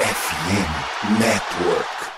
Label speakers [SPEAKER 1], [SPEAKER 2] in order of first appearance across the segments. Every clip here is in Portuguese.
[SPEAKER 1] FM Network.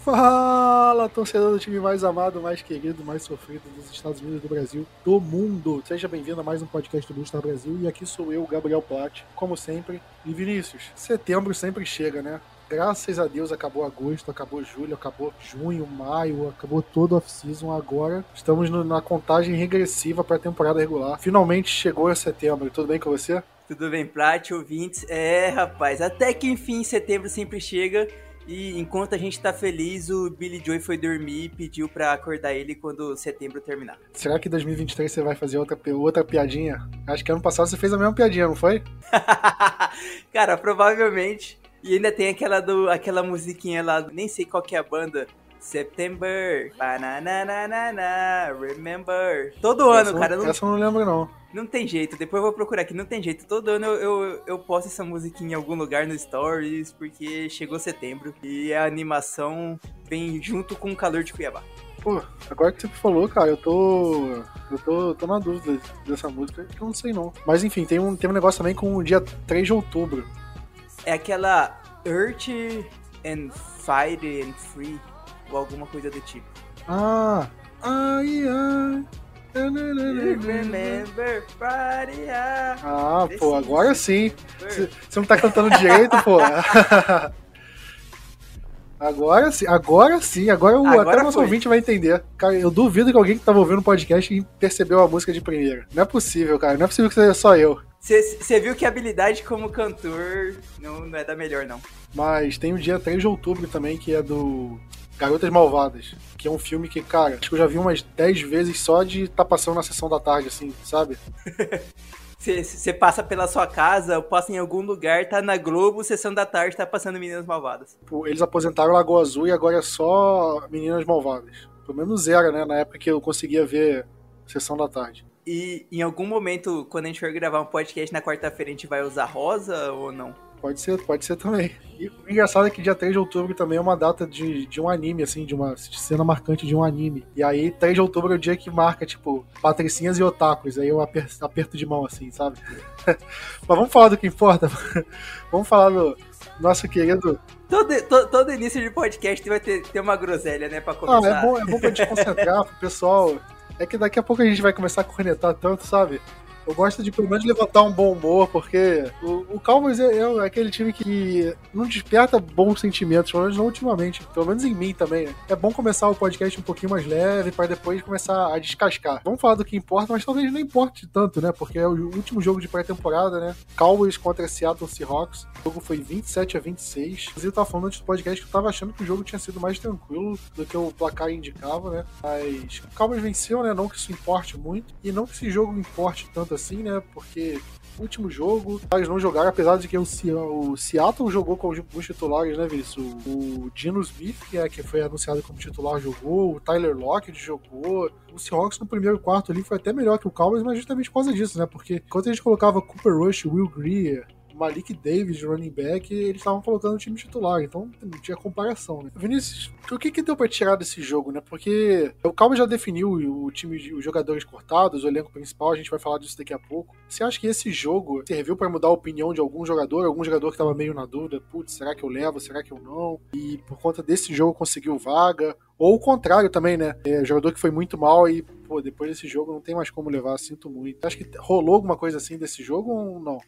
[SPEAKER 2] Fala, torcedor do time mais amado, mais querido, mais sofrido dos Estados Unidos do Brasil, do mundo. Seja bem-vindo a mais um podcast do Star Brasil e aqui sou eu, Gabriel Platt, como sempre. E Vinícius, setembro sempre chega, né? Graças a Deus acabou agosto, acabou julho, acabou junho, maio, acabou todo off-season. Agora estamos no- na contagem regressiva para a temporada regular. Finalmente chegou a setembro. Tudo bem com você?
[SPEAKER 3] Tudo bem, Plat, ouvintes? É, rapaz, até que enfim setembro sempre chega. E enquanto a gente tá feliz, o Billy Joy foi dormir e pediu pra acordar ele quando setembro terminar.
[SPEAKER 2] Será que em 2023 você vai fazer outra, outra piadinha? Acho que ano passado você fez a mesma piadinha, não foi?
[SPEAKER 3] Cara, provavelmente. E ainda tem aquela do aquela musiquinha lá, nem sei qual que é a banda. September, bananana, remember. Todo ano,
[SPEAKER 2] essa,
[SPEAKER 3] cara, não,
[SPEAKER 2] Essa eu não lembro, não.
[SPEAKER 3] não tem jeito. Depois eu vou procurar aqui, não tem jeito. Todo ano eu, eu, eu posto essa musiquinha em algum lugar no Stories, porque chegou setembro e a animação vem junto com o calor de Cuiabá.
[SPEAKER 2] Pô, agora que você falou, cara, eu tô. Eu tô, tô na dúvida dessa música, que eu não sei não. Mas enfim, tem um, tem um negócio também com o dia 3 de outubro.
[SPEAKER 3] É aquela Earth and Fire and Free, ou alguma coisa do tipo.
[SPEAKER 2] Ah! Ai, ai.
[SPEAKER 3] Remember Friday, ah.
[SPEAKER 2] Ah, pô, agora sim. Você você não tá cantando direito, pô. Agora sim, agora sim, agora, o,
[SPEAKER 3] Agora
[SPEAKER 2] até o nosso
[SPEAKER 3] foi.
[SPEAKER 2] ouvinte vai entender. Cara, eu duvido que alguém que tava ouvindo o podcast percebeu a música de primeira. Não é possível, cara. Não é possível que seja só eu.
[SPEAKER 3] Você viu que a habilidade como cantor não, não é da melhor, não.
[SPEAKER 2] Mas tem o dia 3 de outubro também, que é do Garotas Malvadas. Que é um filme que, cara, acho que eu já vi umas 10 vezes só de tá passando na sessão da tarde, assim, sabe?
[SPEAKER 3] Você passa pela sua casa, ou passa em algum lugar, tá na Globo, sessão da tarde, tá passando Meninas Malvadas.
[SPEAKER 2] Tipo, Eles aposentaram Lagoa Azul e agora é só Meninas Malvadas. Pelo menos era, né? Na época que eu conseguia ver sessão da tarde.
[SPEAKER 3] E em algum momento, quando a gente for gravar um podcast na quarta-feira, a gente vai usar rosa ou não?
[SPEAKER 2] Pode ser, pode ser também. E o engraçado é que dia 3 de outubro também é uma data de, de um anime, assim, de uma cena marcante de um anime. E aí, 3 de outubro é o dia que marca, tipo, patricinhas e otakus. Aí eu aper- aperto de mão, assim, sabe? Mas vamos falar do que importa. vamos falar do nosso querido.
[SPEAKER 3] Todo, to- todo início de podcast vai ter, ter uma groselha, né, pra
[SPEAKER 2] Ah,
[SPEAKER 3] começar.
[SPEAKER 2] é bom, é bom pra desconcentrar pro pessoal. É que daqui a pouco a gente vai começar a cornetar tanto, sabe? Eu gosto de pelo menos levantar um bom humor, porque o, o Cowboys é, é aquele time que não desperta bons sentimentos, pelo menos não ultimamente. Pelo menos em mim também? É bom começar o podcast um pouquinho mais leve, para depois começar a descascar. Vamos falar do que importa, mas talvez não importe tanto, né? Porque é o último jogo de pré-temporada, né? Cowboys contra Seattle Seahawks. O jogo foi 27 a 26. Inclusive, eu tava falando antes do podcast que eu tava achando que o jogo tinha sido mais tranquilo do que o placar indicava, né? Mas o Cowboys venceu, né? Não que isso importe muito. E não que esse jogo importe tanto assim, né? Porque último jogo, eles não jogaram, apesar de que o, o Seattle jogou com alguns titulares, né, Vinícius? O, o Dino Smith, que, é, que foi anunciado como titular, jogou, o Tyler Lockett jogou. O Seahawks no primeiro quarto ali foi até melhor que o Cowboys, mas justamente por causa disso, né? Porque enquanto a gente colocava Cooper Rush, Will Greer, Malik Davis running back, eles estavam colocando o time titular, então não tinha comparação, né? Vinícius, o que que deu pra tirar desse jogo, né? Porque o Calma já definiu o time, os jogadores cortados, o elenco principal, a gente vai falar disso daqui a pouco. Você acha que esse jogo serviu pra mudar a opinião de algum jogador, algum jogador que tava meio na dúvida, putz, será que eu levo, será que eu não? E por conta desse jogo conseguiu vaga? Ou o contrário também, né? É, jogador que foi muito mal e, pô, depois desse jogo não tem mais como levar, sinto muito. Acho que rolou alguma coisa assim desse jogo ou não?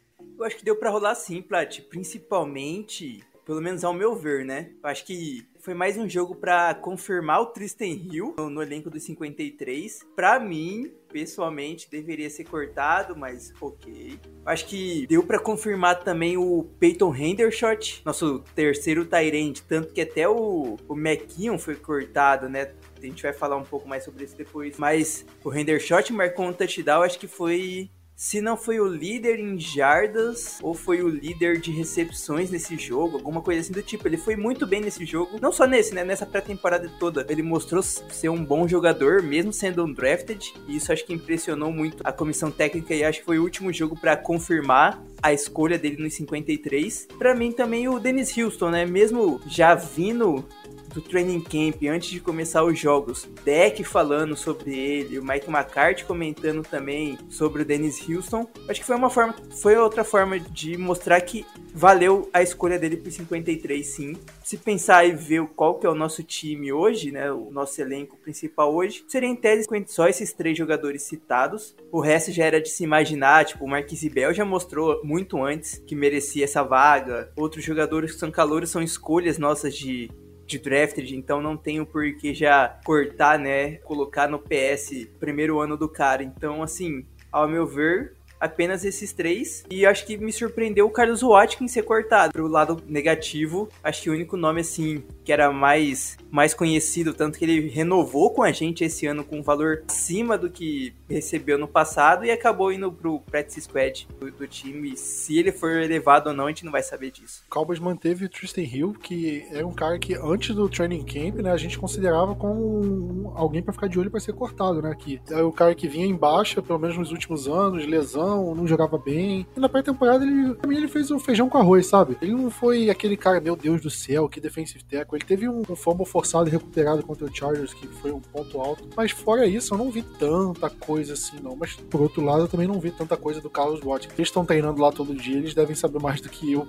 [SPEAKER 3] Eu acho que deu pra rolar sim, Plat. Principalmente, pelo menos ao meu ver, né? Eu acho que foi mais um jogo pra confirmar o Tristan Hill no, no elenco dos 53. Pra mim, pessoalmente, deveria ser cortado, mas ok. Acho que deu pra confirmar também o Peyton Hendershot, nosso terceiro Tyrant. Tanto que até o, o McKeon foi cortado, né? A gente vai falar um pouco mais sobre isso depois. Mas o Hendershot marcou um touchdown, acho que foi se não foi o líder em jardas ou foi o líder de recepções nesse jogo, alguma coisa assim do tipo. Ele foi muito bem nesse jogo, não só nesse, né? Nessa pré-temporada toda. Ele mostrou ser um bom jogador, mesmo sendo um drafted, e isso acho que impressionou muito a comissão técnica e acho que foi o último jogo para confirmar a escolha dele nos 53. Para mim também o Dennis Houston, né? Mesmo já vindo do training camp, antes de começar os jogos, deck falando sobre ele, o Mike McCarthy comentando também sobre o Dennis Houston, acho que foi uma forma, foi outra forma de mostrar que valeu a escolha dele por 53, sim. Se pensar e ver qual que é o nosso time hoje, né, o nosso elenco principal hoje, seria em tese só esses três jogadores citados. O resto já era de se imaginar, tipo, o Marquise Bell já mostrou muito antes que merecia essa vaga. Outros jogadores que são calouros são escolhas nossas de de drafted, então não tenho por que já cortar, né, colocar no PS primeiro ano do cara. Então, assim, ao meu ver, apenas esses três. E acho que me surpreendeu o Carlos Watkins ser cortado. Pro lado negativo, acho que o único nome, assim, que era mais, mais conhecido, tanto que ele renovou com a gente esse ano com um valor acima do que recebeu no passado e acabou indo pro practice squad do, do, time. Se ele for elevado ou não, a gente não vai saber disso.
[SPEAKER 2] O Cowboys manteve o Tristan Hill, que é um cara que antes do training camp, né, a gente considerava como alguém para ficar de olho para ser cortado, né, que é o cara que vinha em baixa, pelo menos nos últimos anos, lesão, não jogava bem. E na pré-temporada ele, pra mim, ele fez o feijão com arroz, sabe? Ele não foi aquele cara, meu Deus do céu, que defensive tackle. Ele teve um, um fumble forçado e recuperado contra o Chargers, que foi um ponto alto. Mas fora isso, eu não vi tanta coisa assim, não. Mas por outro lado, eu também não vi tanta coisa do Carlos Watkins. Eles estão treinando lá todo dia, eles devem saber mais do que eu.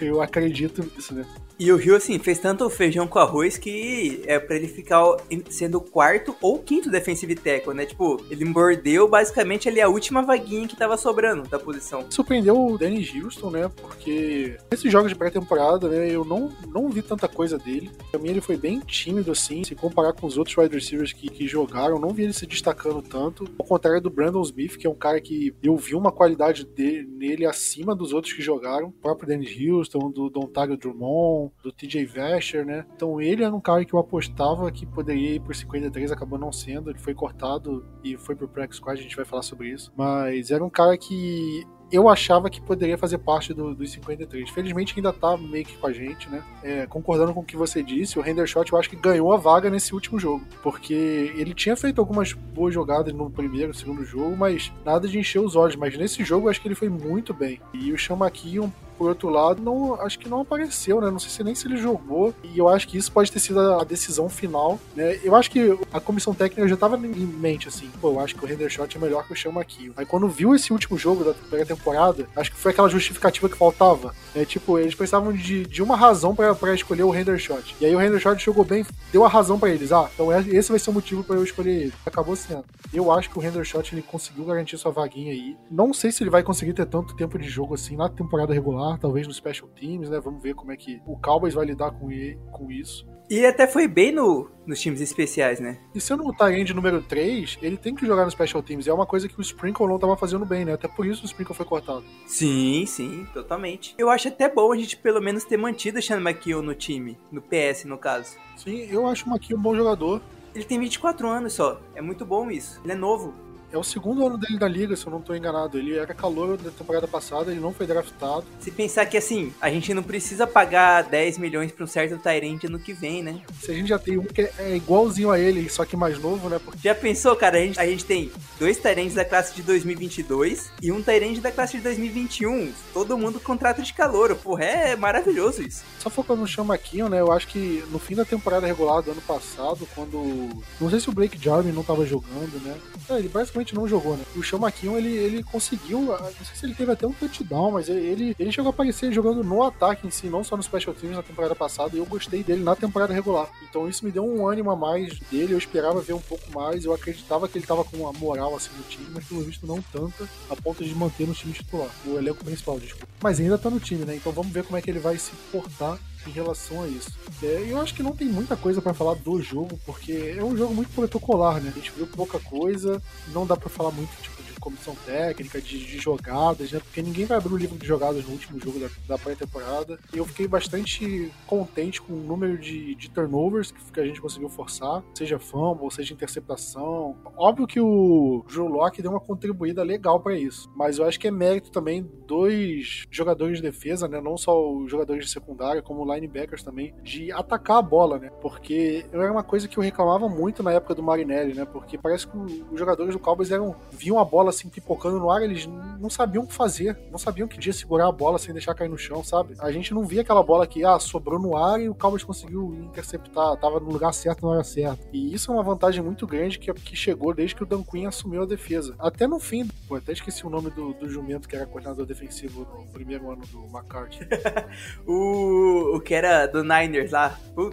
[SPEAKER 2] Eu acredito nisso, né?
[SPEAKER 3] E o Rio, assim, fez tanto feijão com arroz que é pra ele ficar sendo o quarto ou quinto defensive tackle, né? Tipo, ele mordeu basicamente ali a última vaguinha que tava sobrando da posição.
[SPEAKER 2] Surpreendeu o Danny Houston, né? Porque nesses jogos de pré-temporada, né, eu não, não vi tanta coisa dele. Pra mim ele foi bem tímido, assim, se comparar com os outros wide receivers que, que jogaram, não vi ele se destacando tanto. Ao contrário do Brandon Smith, que é um cara que eu vi uma qualidade dele, nele acima dos outros que jogaram. O próprio Danny Houston, do Dontario Drummond, do TJ Vasher, né? Então ele era um cara que eu apostava que poderia ir por 53, acabou não sendo, ele foi cortado e foi pro Practice Squad, a gente vai falar sobre isso. Mas era um cara que eu achava que poderia fazer parte do, dos 53. Felizmente ainda tá meio que com a gente, né? É, concordando com o que você disse, o Hendershot eu acho que ganhou a vaga nesse último jogo. Porque ele tinha feito algumas boas jogadas no primeiro, segundo jogo, mas nada de encher os olhos. Mas nesse jogo eu acho que ele foi muito bem. E o Chamaquinho por outro lado, não, acho que não apareceu, né? Não sei se nem se ele jogou. E eu acho que isso pode ter sido a decisão final, né? Eu acho que a comissão técnica já estava em mente, assim, pô, eu acho que o Hendershot é melhor que o Chama aqui. Aí quando viu esse último jogo da primeira temporada, acho que foi aquela justificativa que faltava. Né? Tipo, eles precisavam de, de uma razão para escolher o Hendershot. E aí o Hendershot jogou bem, deu a razão para eles. Ah, então esse vai ser o motivo para eu escolher ele. Acabou sendo. Eu acho que o Hendershot ele conseguiu garantir sua vaguinha aí. Não sei se ele vai conseguir ter tanto tempo de jogo assim na temporada regular talvez no Special Teams, né? Vamos ver como é que o Cowboys vai lidar com, ele, com isso.
[SPEAKER 3] E ele até foi bem no, nos times especiais, né?
[SPEAKER 2] E sendo o Tyrande número 3, ele tem que jogar no Special Teams. E é uma coisa que o Sprinkle não estava fazendo bem, né? Até por isso o Sprinkle foi cortado.
[SPEAKER 3] Sim, sim, totalmente. Eu acho até bom a gente pelo menos ter mantido o Sean McKeon no time, no PS no caso.
[SPEAKER 2] Sim, eu acho o McKeon um bom jogador.
[SPEAKER 3] Ele tem 24 anos só. É muito bom isso. Ele é novo.
[SPEAKER 2] É o segundo ano dele da liga, se eu não estou enganado. Ele era calor da temporada passada, ele não foi draftado.
[SPEAKER 3] Se pensar que assim, a gente não precisa pagar 10 milhões para um certo Tyrant ano que vem, né?
[SPEAKER 2] Se a gente já tem um que é igualzinho a ele, só que mais novo, né?
[SPEAKER 3] Porque... Já pensou, cara? A gente, a gente tem dois Tyrants da classe de 2022 e um Tyrant da classe de 2021. Todo mundo contrato de calor. Porra, é maravilhoso isso.
[SPEAKER 2] Só focando no Chamaquinho, né? Eu acho que no fim da temporada regular do ano passado, quando. Não sei se o Blake Jarvin não estava jogando, né? É, ele basicamente praticamente não jogou, né? O Sean McKeon, ele, ele conseguiu, não sei se ele teve até um touchdown, mas ele, ele chegou a aparecer jogando no ataque em si, não só no Special Teams na temporada passada, e eu gostei dele na temporada regular. Então isso me deu um ânimo a mais dele, eu esperava ver um pouco mais, eu acreditava que ele tava com uma moral assim no time, mas pelo visto não tanta, a ponto de manter no time titular, no elenco principal, desculpa. Mas ainda tá no time, né? Então vamos ver como é que ele vai se portar em relação a isso. É, eu acho que não tem muita coisa para falar do jogo, porque é um jogo muito protocolar, né? A gente viu pouca coisa, não dá para falar muito tipo, comissão técnica, de, de, jogadas, né? Porque ninguém vai abrir o livro de jogadas no último jogo da, da pré-temporada. E eu fiquei bastante contente com o número de, de turnovers que, que, a gente conseguiu forçar, seja fumble, seja interceptação. Óbvio que o Drew Locke deu uma contribuída legal para isso, mas eu acho que é mérito também dos jogadores de defesa, né? Não só os jogadores de secundária, como linebackers também, de atacar a bola, né? Porque era uma coisa que eu reclamava muito na época do Marinelli, né? Porque parece que os jogadores do Cowboys eram, viam a bola assim pipocando no ar, eles não sabiam o que fazer, não sabiam que dia segurar a bola sem deixar cair no chão, sabe? A gente não via aquela bola que ah, sobrou no ar e o Cowboys conseguiu interceptar, tava no lugar certo na hora certa. E isso é uma vantagem muito grande que, que chegou desde que o Dan Quinn assumiu a defesa. Até no fim, pô, até esqueci o nome do, do jumento que era coordenador defensivo no primeiro ano do McCarthy.
[SPEAKER 3] o, o que era do Niners lá. O...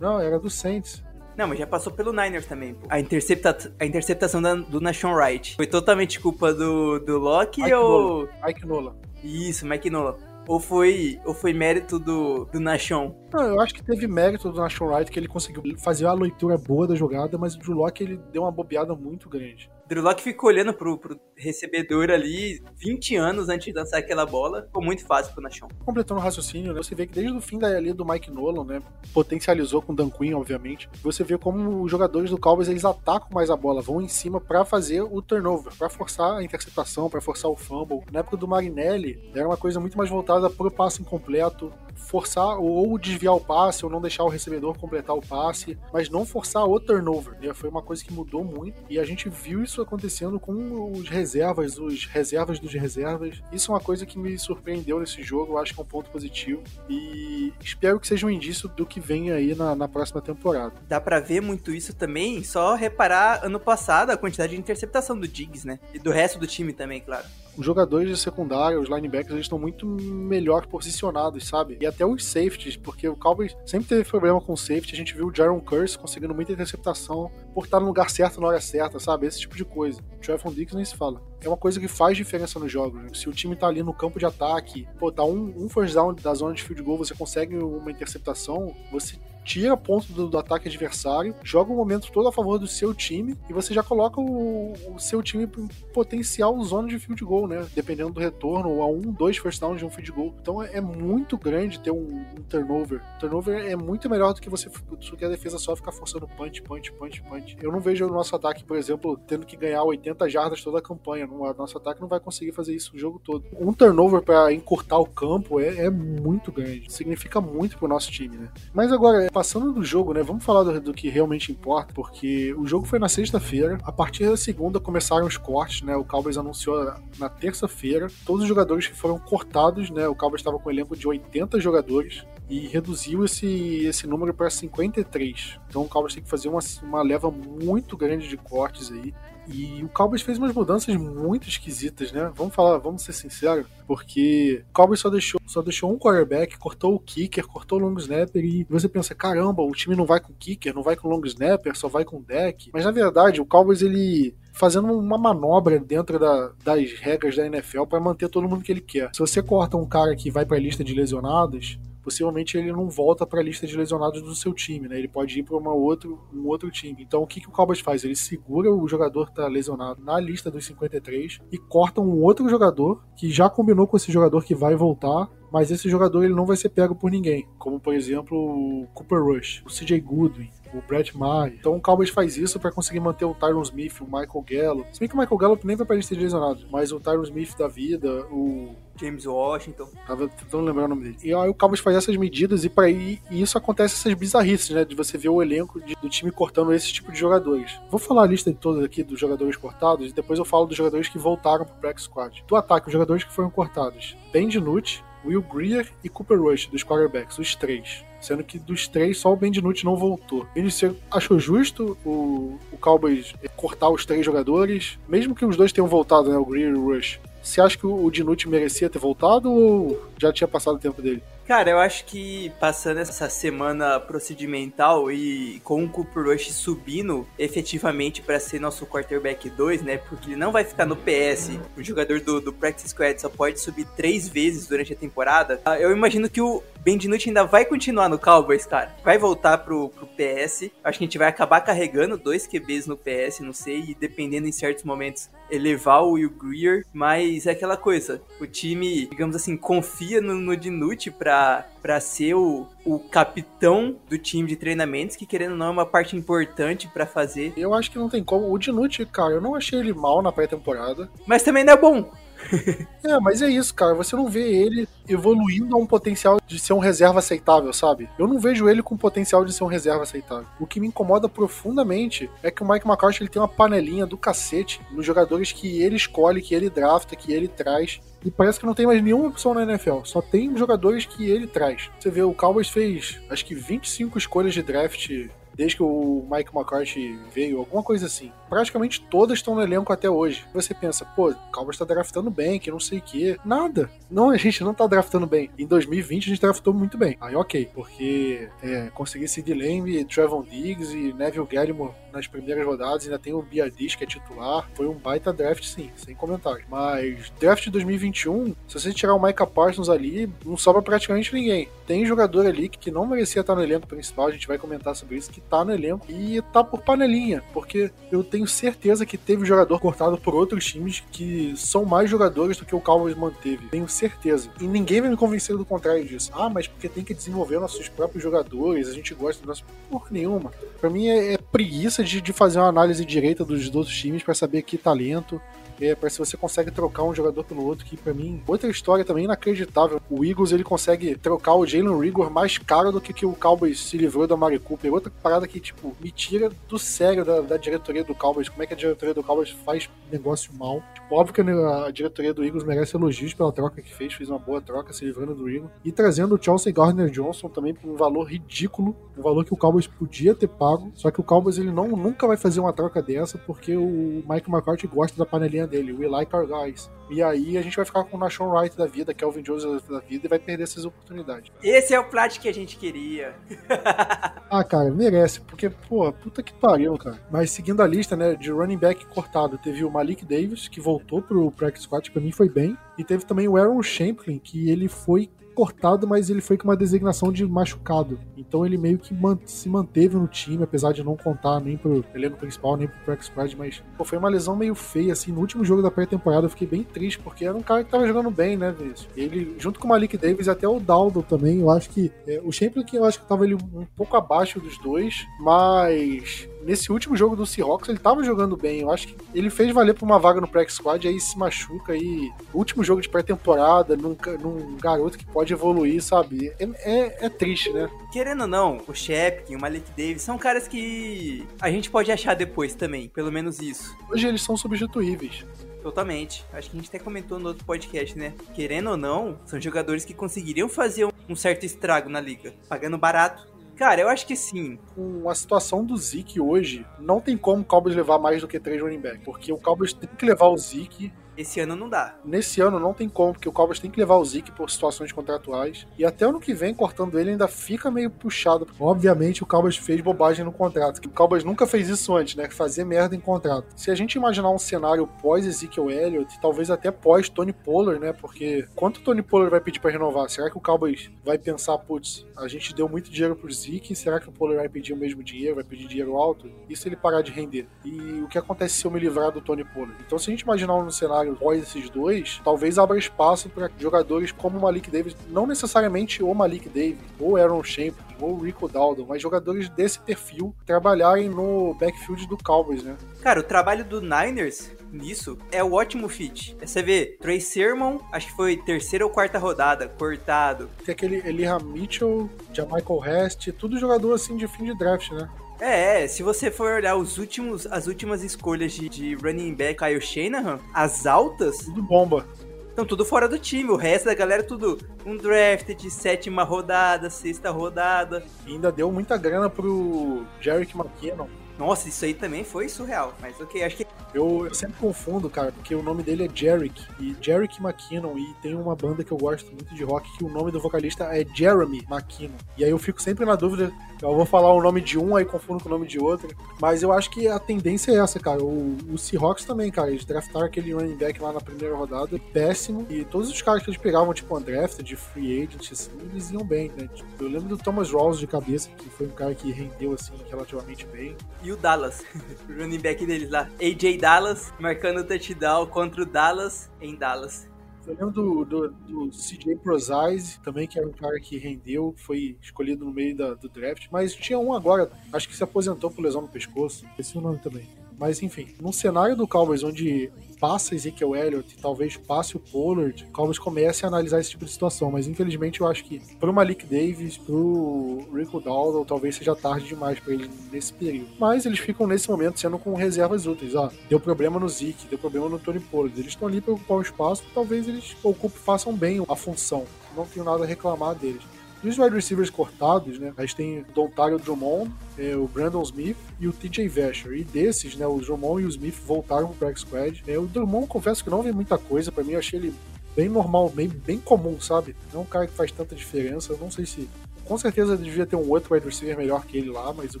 [SPEAKER 2] Não, era do Saints.
[SPEAKER 3] Não, mas já passou pelo Niners também, pô. A, intercepta a interceptação da, do Nashon Wright. Foi totalmente culpa do, do Locke
[SPEAKER 2] Mike
[SPEAKER 3] ou.
[SPEAKER 2] Nola. Mike Nola.
[SPEAKER 3] Isso, Mike Nola. Ou foi, ou foi mérito do, do Nashon?
[SPEAKER 2] Não, eu acho que teve mérito do Nashon Wright, que ele conseguiu fazer a leitura boa da jogada, mas o Drew Locke ele deu uma bobeada muito grande.
[SPEAKER 3] Drew Locke ficou olhando pro, pro recebedor ali 20 anos antes de lançar aquela bola. Ficou muito fácil pro Nashon.
[SPEAKER 2] Completando o raciocínio, né? Você vê que desde o fim da ali do Mike Nolan, né? Potencializou com o Dan Quinn, obviamente. Você vê como os jogadores do Cowboys eles atacam mais a bola, vão em cima para fazer o turnover, para forçar a interceptação, para forçar o fumble. Na época do Marinelli, era uma coisa muito mais voltada pro passe incompleto, forçar ou desviar o passe ou não deixar o recebedor completar o passe, mas não forçar o turnover. Né? Foi uma coisa que mudou muito e a gente viu isso acontecendo com os reservas, os reservas dos reservas. Isso é uma coisa que me surpreendeu nesse jogo, acho que é um ponto positivo e espero que seja um indício do que vem aí na, na próxima temporada.
[SPEAKER 3] Dá para ver muito isso também, só reparar ano passado a quantidade de interceptação do Diggs, né? E do resto do time também, claro
[SPEAKER 2] os jogadores de secundária, os linebackers, eles estão muito melhor posicionados, sabe? E até os safeties, porque o Cowboys sempre teve problema com safety. A gente viu o Jaron Curse conseguindo muita interceptação por estar no lugar certo na hora certa, sabe? Esse tipo de coisa. O Trevon Diggs nem se fala. É uma coisa que faz diferença nos jogos. Né? Se o time tá ali no campo de ataque, pô, tá um, um first down da zona de field goal, você consegue uma interceptação, você tira ponto do, do, ataque adversário, joga o momento todo a favor do seu time e você já coloca o, o seu time em potencial zona de field goal, né? Dependendo do retorno, ou a um, dois first downs de um field goal. Então é, é muito grande ter um, um, turnover. Turnover é muito melhor do que você do que a defesa só ficar forçando punch, punch, punch, punch. Eu não vejo o nosso ataque, por exemplo, tendo que ganhar 80 jardas toda a campanha. O nosso ataque não vai conseguir fazer isso o jogo todo. Um turnover para encurtar o campo é, é muito grande. Significa muito pro nosso time, né? Mas agora, passando do jogo, né? Vamos falar do, do que realmente importa, porque o jogo foi na sexta-feira. A partir da segunda começaram os cortes, né? O Cowboys anunciou na terça-feira todos os jogadores que foram cortados, né? O Cowboys estava com um elenco de 80 jogadores e reduziu esse, esse número para 53. Então o Cowboys tem que fazer uma, uma leva muito grande de cortes aí. E o Cowboys fez umas mudanças muito esquisitas, né? Vamos falar, vamos ser sinceros, porque o Cowboys só deixou, só deixou um quarterback, cortou o kicker, cortou o long snapper e você pensa, caramba, o time não vai com kicker, não vai com long snapper, só vai com deck. Mas na verdade, o Cowboys ele fazendo uma manobra dentro da, das regras da NFL para manter todo mundo que ele quer. Se você corta um cara que vai para a lista de lesionados, possivelmente ele não volta para a lista de lesionados do seu time, né? Ele pode ir para um outro time. Então o que, que o Cowboys faz? Ele segura o jogador que está lesionado na lista dos 53 e corta um outro jogador que já combinou com esse jogador que vai voltar mas esse jogador ele não vai ser pego por ninguém, como por exemplo o Cooper Rush, o CJ Goodwin, o Brett Maher. Então o Cowboys faz isso para conseguir manter o Tyron Smith, o Michael Gallup. Se bem que o Michael Gallup nem vai pra lista de lesionados, mas o Tyron Smith da vida, o
[SPEAKER 3] James Washington.
[SPEAKER 2] Tava tentando lembrar o nome dele. E aí o Cowboys faz essas medidas e para ir e isso acontece essas bizarrices, né? De você ver o elenco de, do time cortando esse tipo de jogadores. Vou falar a lista de todos aqui dos jogadores cortados e depois eu falo dos jogadores que voltaram pro Practice Squad. Do ataque, os jogadores que foram cortados. Ben DiNucci, Will Greer e Cooper Rush, dos quarterbacks, os três. Sendo que dos três, só o Ben DiNucci não voltou. Ele achou justo o, o Cowboys cortar os três jogadores, mesmo que os dois tenham voltado, né, o Greer e o Rush. Você acha que o Dinucci merecia ter voltado ou já tinha passado o tempo dele?
[SPEAKER 3] Cara, eu acho que passando essa semana procedimental e com o Cooper Rush subindo efetivamente para ser nosso quarterback 2, né? Porque ele não vai ficar no PS. O jogador do, do Practice Squad só pode subir três vezes durante a temporada. Ah, eu imagino que o Ben DiNucci ainda vai continuar no Cowboys, cara. Vai voltar pro, pro PS. Acho que a gente vai acabar carregando dois QBs no PS, não sei, e dependendo em certos momentos elevar o Will Greer. Mas é aquela coisa, o time, digamos assim, confia no, no Dinucci pra para ser o, o capitão do time de treinamentos, que querendo ou não é uma parte importante para fazer.
[SPEAKER 2] Eu acho que não tem como. O Dinucci, cara, eu não achei ele mal na pré-temporada.
[SPEAKER 3] Mas também não é bom.
[SPEAKER 2] é, mas é isso, cara. Você não vê ele evoluindo a um potencial de ser um reserva aceitável, sabe? Eu não vejo ele com potencial de ser um reserva aceitável. O que me incomoda profundamente é que o Mike McCarthy ele tem uma panelinha do cacete nos jogadores que ele escolhe, que ele drafta, que ele traz. E parece que não tem mais nenhuma opção na NFL. Só tem jogadores que ele traz. Você vê, o Cowboys fez acho que 25 escolhas de draft desde que o Mike McCarthy veio, alguma coisa assim. Praticamente todas estão no elenco até hoje. Você pensa, pô, o Cowboys tá draftando bem, que não sei o quê. Nada. Não, a gente não tá draftando bem. Em 2020 a gente draftou muito bem. Aí ok, porque é, consegui Sid Lamb, Trevon Diggs e Neville Gallimore nas primeiras rodadas, ainda tem o Biadis que é titular. Foi um baita draft, sim, sem comentários. Mas draft de 2021, se você tirar o Micah Parsons ali, não sobra praticamente ninguém. Tem jogador ali que não merecia estar no elenco principal, a gente vai comentar sobre isso, que tá no elenco e tá por panelinha, porque eu tenho certeza que teve jogador cortado por outros times que são mais jogadores do que o Cowboys manteve. Tenho certeza. E ninguém vai me convencer do contrário disso. Ah, mas porque tem que desenvolver nossos próprios jogadores, a gente gosta do nosso. Porra nenhuma. Pra mim é, é preguiça de, de fazer uma análise direita dos outros times para saber que talento, é, para se você consegue trocar um jogador pelo outro, que para mim, outra história também inacreditável. O Eagles ele consegue trocar o Jalen Rigor mais caro do que, que o Cowboys se livrou da Mari Cooper. Outra parada que, tipo, me tira do sério da, da diretoria do Cowboys. Como é que a diretoria do Cowboys faz negócio mal? Tipo, óbvio que a diretoria do Eagles merece elogios pela troca que fez, fez uma boa troca, se livrando do Eagles. E trazendo o Chelsea Gardner Johnson também por um valor ridículo, um valor que o Cowboys podia ter pago. Só que o Cowboys ele não nunca vai fazer uma troca dessa porque o Mike McCarthy gosta da panelinha dele. We like our guys. E aí a gente vai ficar com o Nashon Wright da vida, Kelvin Joseph da vida, e vai perder essas oportunidades.
[SPEAKER 3] Esse é o plat que a gente queria.
[SPEAKER 2] ah, cara, merece, porque, pô, puta que pariu, cara. Mas seguindo a lista, né, de running back cortado, teve o Malik Davis, que voltou pro practice squad, pra mim foi bem. E teve também o Aaron Champlin, que ele foi cortado, mas ele foi com uma designação de machucado. Então ele meio que se manteve no time, apesar de não contar nem pro elenco principal, nem pro practice squad, mas pô, foi uma lesão meio feia, assim. No último jogo da pré-temporada eu fiquei bem triste, porque era um cara que tava jogando bem, né, Vinícius? Ele, junto com o Malik Davis e até o Daldo também, eu acho que. É, o Champion que eu acho que tava ali um pouco abaixo dos dois, mas nesse último jogo do Seahawks ele tava jogando bem. Eu acho que ele fez valer pra uma vaga no practice squad, aí se machuca aí. Último jogo de pré-temporada, num, num garoto que pode evoluir, sabe? É, é, é triste, né?
[SPEAKER 3] Querendo ou não, o Shepkin, o Malik Davis são caras que a gente pode achar depois também, pelo menos isso.
[SPEAKER 2] Hoje eles são substituíveis.
[SPEAKER 3] Totalmente. Acho que a gente até comentou no outro podcast, né? Querendo ou não, são jogadores que conseguiriam fazer um certo estrago na liga, pagando barato Cara, eu acho que sim.
[SPEAKER 2] Com a situação do Zeke hoje, não tem como o Cowboys levar mais do que três running back. Porque o Cowboys tem que levar o Zeke
[SPEAKER 3] esse ano não dá.
[SPEAKER 2] Nesse ano não tem como, porque o Cowboys tem que levar o Zeke por situações contratuais. E até ano que vem, cortando ele, ainda fica meio puxado. Obviamente, o Cowboys fez bobagem no contrato. O Cowboys nunca fez isso antes, né? Fazer merda em contrato. Se a gente imaginar um cenário pós Ezekiel Elliott, talvez até pós Tony Pollard, né? Porque quanto o Tony Pollard vai pedir para renovar? Será que o Cowboys vai pensar, putz, a gente deu muito dinheiro pro Zeke, será que o Pollard vai pedir o mesmo dinheiro? Vai pedir dinheiro alto? E se ele parar de render? E o que acontece se eu me livrar do Tony Pollard? Então, se a gente imaginar um cenário pós esses dois, talvez abra espaço para jogadores como o Malik Davis, não necessariamente o Malik Davis, ou Aaron Champion, ou Rico Daldo, mas jogadores desse perfil trabalharem no backfield do Cowboys, né?
[SPEAKER 3] Cara, o trabalho do Niners nisso é o ótimo fit. É, você vê, Trey Sermon, acho que foi terceira ou quarta rodada, cortado.
[SPEAKER 2] Tem aquele Eliha Mitchell, Jamichael Hest, tudo jogador assim de fim de draft, né?
[SPEAKER 3] É, se você for olhar os últimos, as últimas escolhas de, de running back Kyle Shanahan, as altas.
[SPEAKER 2] Tudo bomba.
[SPEAKER 3] Estão tudo fora do time. O resto da galera, tudo um draft de sétima rodada, sexta rodada.
[SPEAKER 2] E ainda deu muita grana pro Jerick McKinnon.
[SPEAKER 3] Nossa, isso aí também foi surreal. Mas ok, acho que
[SPEAKER 2] eu, eu, sempre confundo, cara, porque o nome dele é Jerick, e Jerick McKinnon, e tem uma banda que eu gosto muito de rock que o nome do vocalista é Jeremy McKinnon. E aí eu fico sempre na dúvida, eu vou falar o nome de um, aí confundo com o nome de outro. Mas eu acho que a tendência é essa, cara. O, o Seahawks também, cara, eles draftaram aquele running back lá na primeira rodada, péssimo, e todos os caras que eles pegavam, tipo, undrafted, de free agent, assim, eles iam bem, né? Tipo, eu lembro do Thomas Rawls de cabeça, que foi um cara que rendeu, assim, relativamente bem.
[SPEAKER 3] E o Dallas, o running back deles lá, AJ Dallas, marcando touchdown contra o Dallas em Dallas.
[SPEAKER 2] Eu lembro do, do, do CJ Prozise também, que era um cara que rendeu, foi escolhido no meio da, do draft, mas tinha um agora, acho que se aposentou por lesão no pescoço, esse é o nome também. Mas enfim, num cenário do Cowboys onde passa Ezekiel Elliott, talvez passe o Pollard, o Cowboys comece a analisar esse tipo de situação. Mas infelizmente eu acho que pro Malik Davis, pro Rico Dowdle, talvez seja tarde demais para ele nesse período. Mas eles ficam nesse momento sendo com reservas úteis. Ó, deu problema no Zeke, deu problema no Tony Pollard. Eles estão ali para ocupar o espaço, talvez eles ocupem, façam bem a função. Não tenho nada a reclamar deles. E os wide receivers cortados, né? A gente tem Dontario Drummond, é, o Brandon Smith e o TJ Vasher. E desses, né? O Drummond e o Smith voltaram pro practice squad. É, o Drummond, confesso que não vi muita coisa. para mim, eu achei ele bem normal, bem, bem comum, sabe? Não é um cara que faz tanta diferença. Eu não sei se com certeza devia ter um outro wide receiver melhor que ele lá, mas o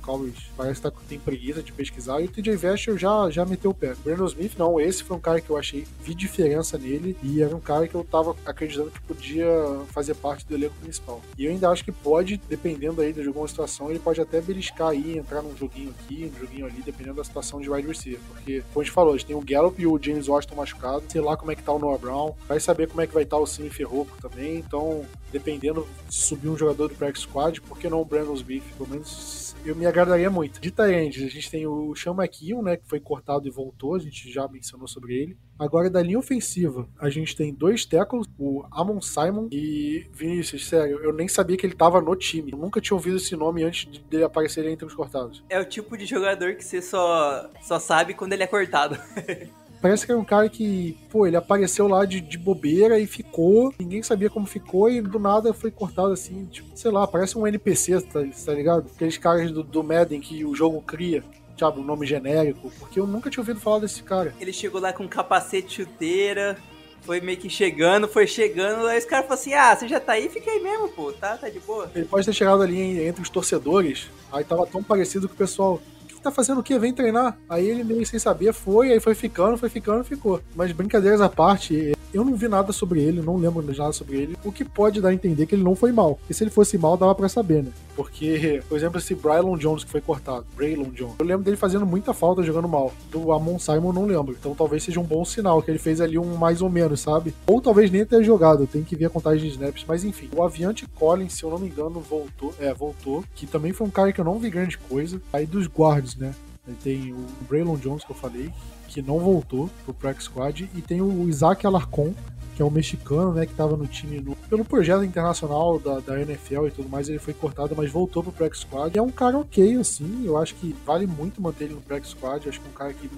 [SPEAKER 2] Cowboys parece que tá, tem preguiça de pesquisar. E o TJ Vescher já, já meteu o pé. Brandon Smith, não, esse foi um cara que eu achei, vi diferença nele e era um cara que eu tava acreditando que podia fazer parte do elenco principal. E eu ainda acho que pode, dependendo aí de alguma situação, ele pode até beliscar aí, entrar num joguinho aqui, num joguinho ali, dependendo da situação de wide receiver. Porque, como a gente falou, a gente tem o Gallup e o James Washington machucado, sei lá como é que tá o Noah Brown, vai saber como é que vai estar tá o Sim Ferroco também, então dependendo de subir um jogador do practice squad, por que não o Brandon Smith? Pelo menos eu me agradaria muito. De Tyrande, a gente tem o Sean McKeon, né, que foi cortado e voltou, a gente já mencionou sobre ele. Agora, da linha ofensiva, a gente tem dois tackles, o Amon Simon e Vinícius, sério, eu nem sabia que ele tava no time. Eu nunca tinha ouvido esse nome antes dele aparecer entre os cortados.
[SPEAKER 3] É o tipo de jogador que você só, só sabe quando ele é cortado.
[SPEAKER 2] Parece que era um cara que, pô, ele apareceu lá de, de bobeira e ficou, ninguém sabia como ficou e do nada foi cortado assim, tipo, sei lá, parece um NPC, tá, tá ligado? Aqueles caras do, do Madden que o jogo cria sabe, um nome genérico, porque eu nunca tinha ouvido falar desse cara.
[SPEAKER 3] Ele chegou lá com capacete chuteira, foi meio que chegando, foi chegando, aí os caras falaram assim, ah, você já tá aí? Fica aí mesmo, pô, tá, tá de boa.
[SPEAKER 2] Ele pode ter chegado ali entre os torcedores, aí tava tão parecido que o pessoal, tá fazendo o quê? Vem treinar. Aí ele meio sem saber foi, aí foi ficando, foi ficando, ficou. Mas brincadeiras à parte, eu não vi nada sobre ele, não lembro de nada sobre ele, o que pode dar a entender que ele não foi mal. E se ele fosse mal, dava para saber, né? Porque, por exemplo, esse Brylon Jones que foi cortado, Braylon Jones, eu lembro dele fazendo muita falta jogando mal. Do Amon Simon não lembro. Então talvez seja um bom sinal que ele fez ali um mais ou menos, sabe? Ou talvez nem tenha jogado, tem que ver a contagem de snaps, mas enfim. O Aviante Collins, se eu não me engano, voltou, é, voltou, que também foi um cara que eu não vi grande coisa. Aí dos guards, né? Tem o Braylon Jones que eu falei, que não voltou pro Practice Squad, e tem o Isaac Alarcon, que é um mexicano, né, que estava no time no, pelo projeto internacional da, da NFL e tudo mais, ele foi cortado, mas voltou pro Practice Squad. E é um cara ok, assim, eu acho que vale muito manter ele no Practice Squad, acho que é um cara que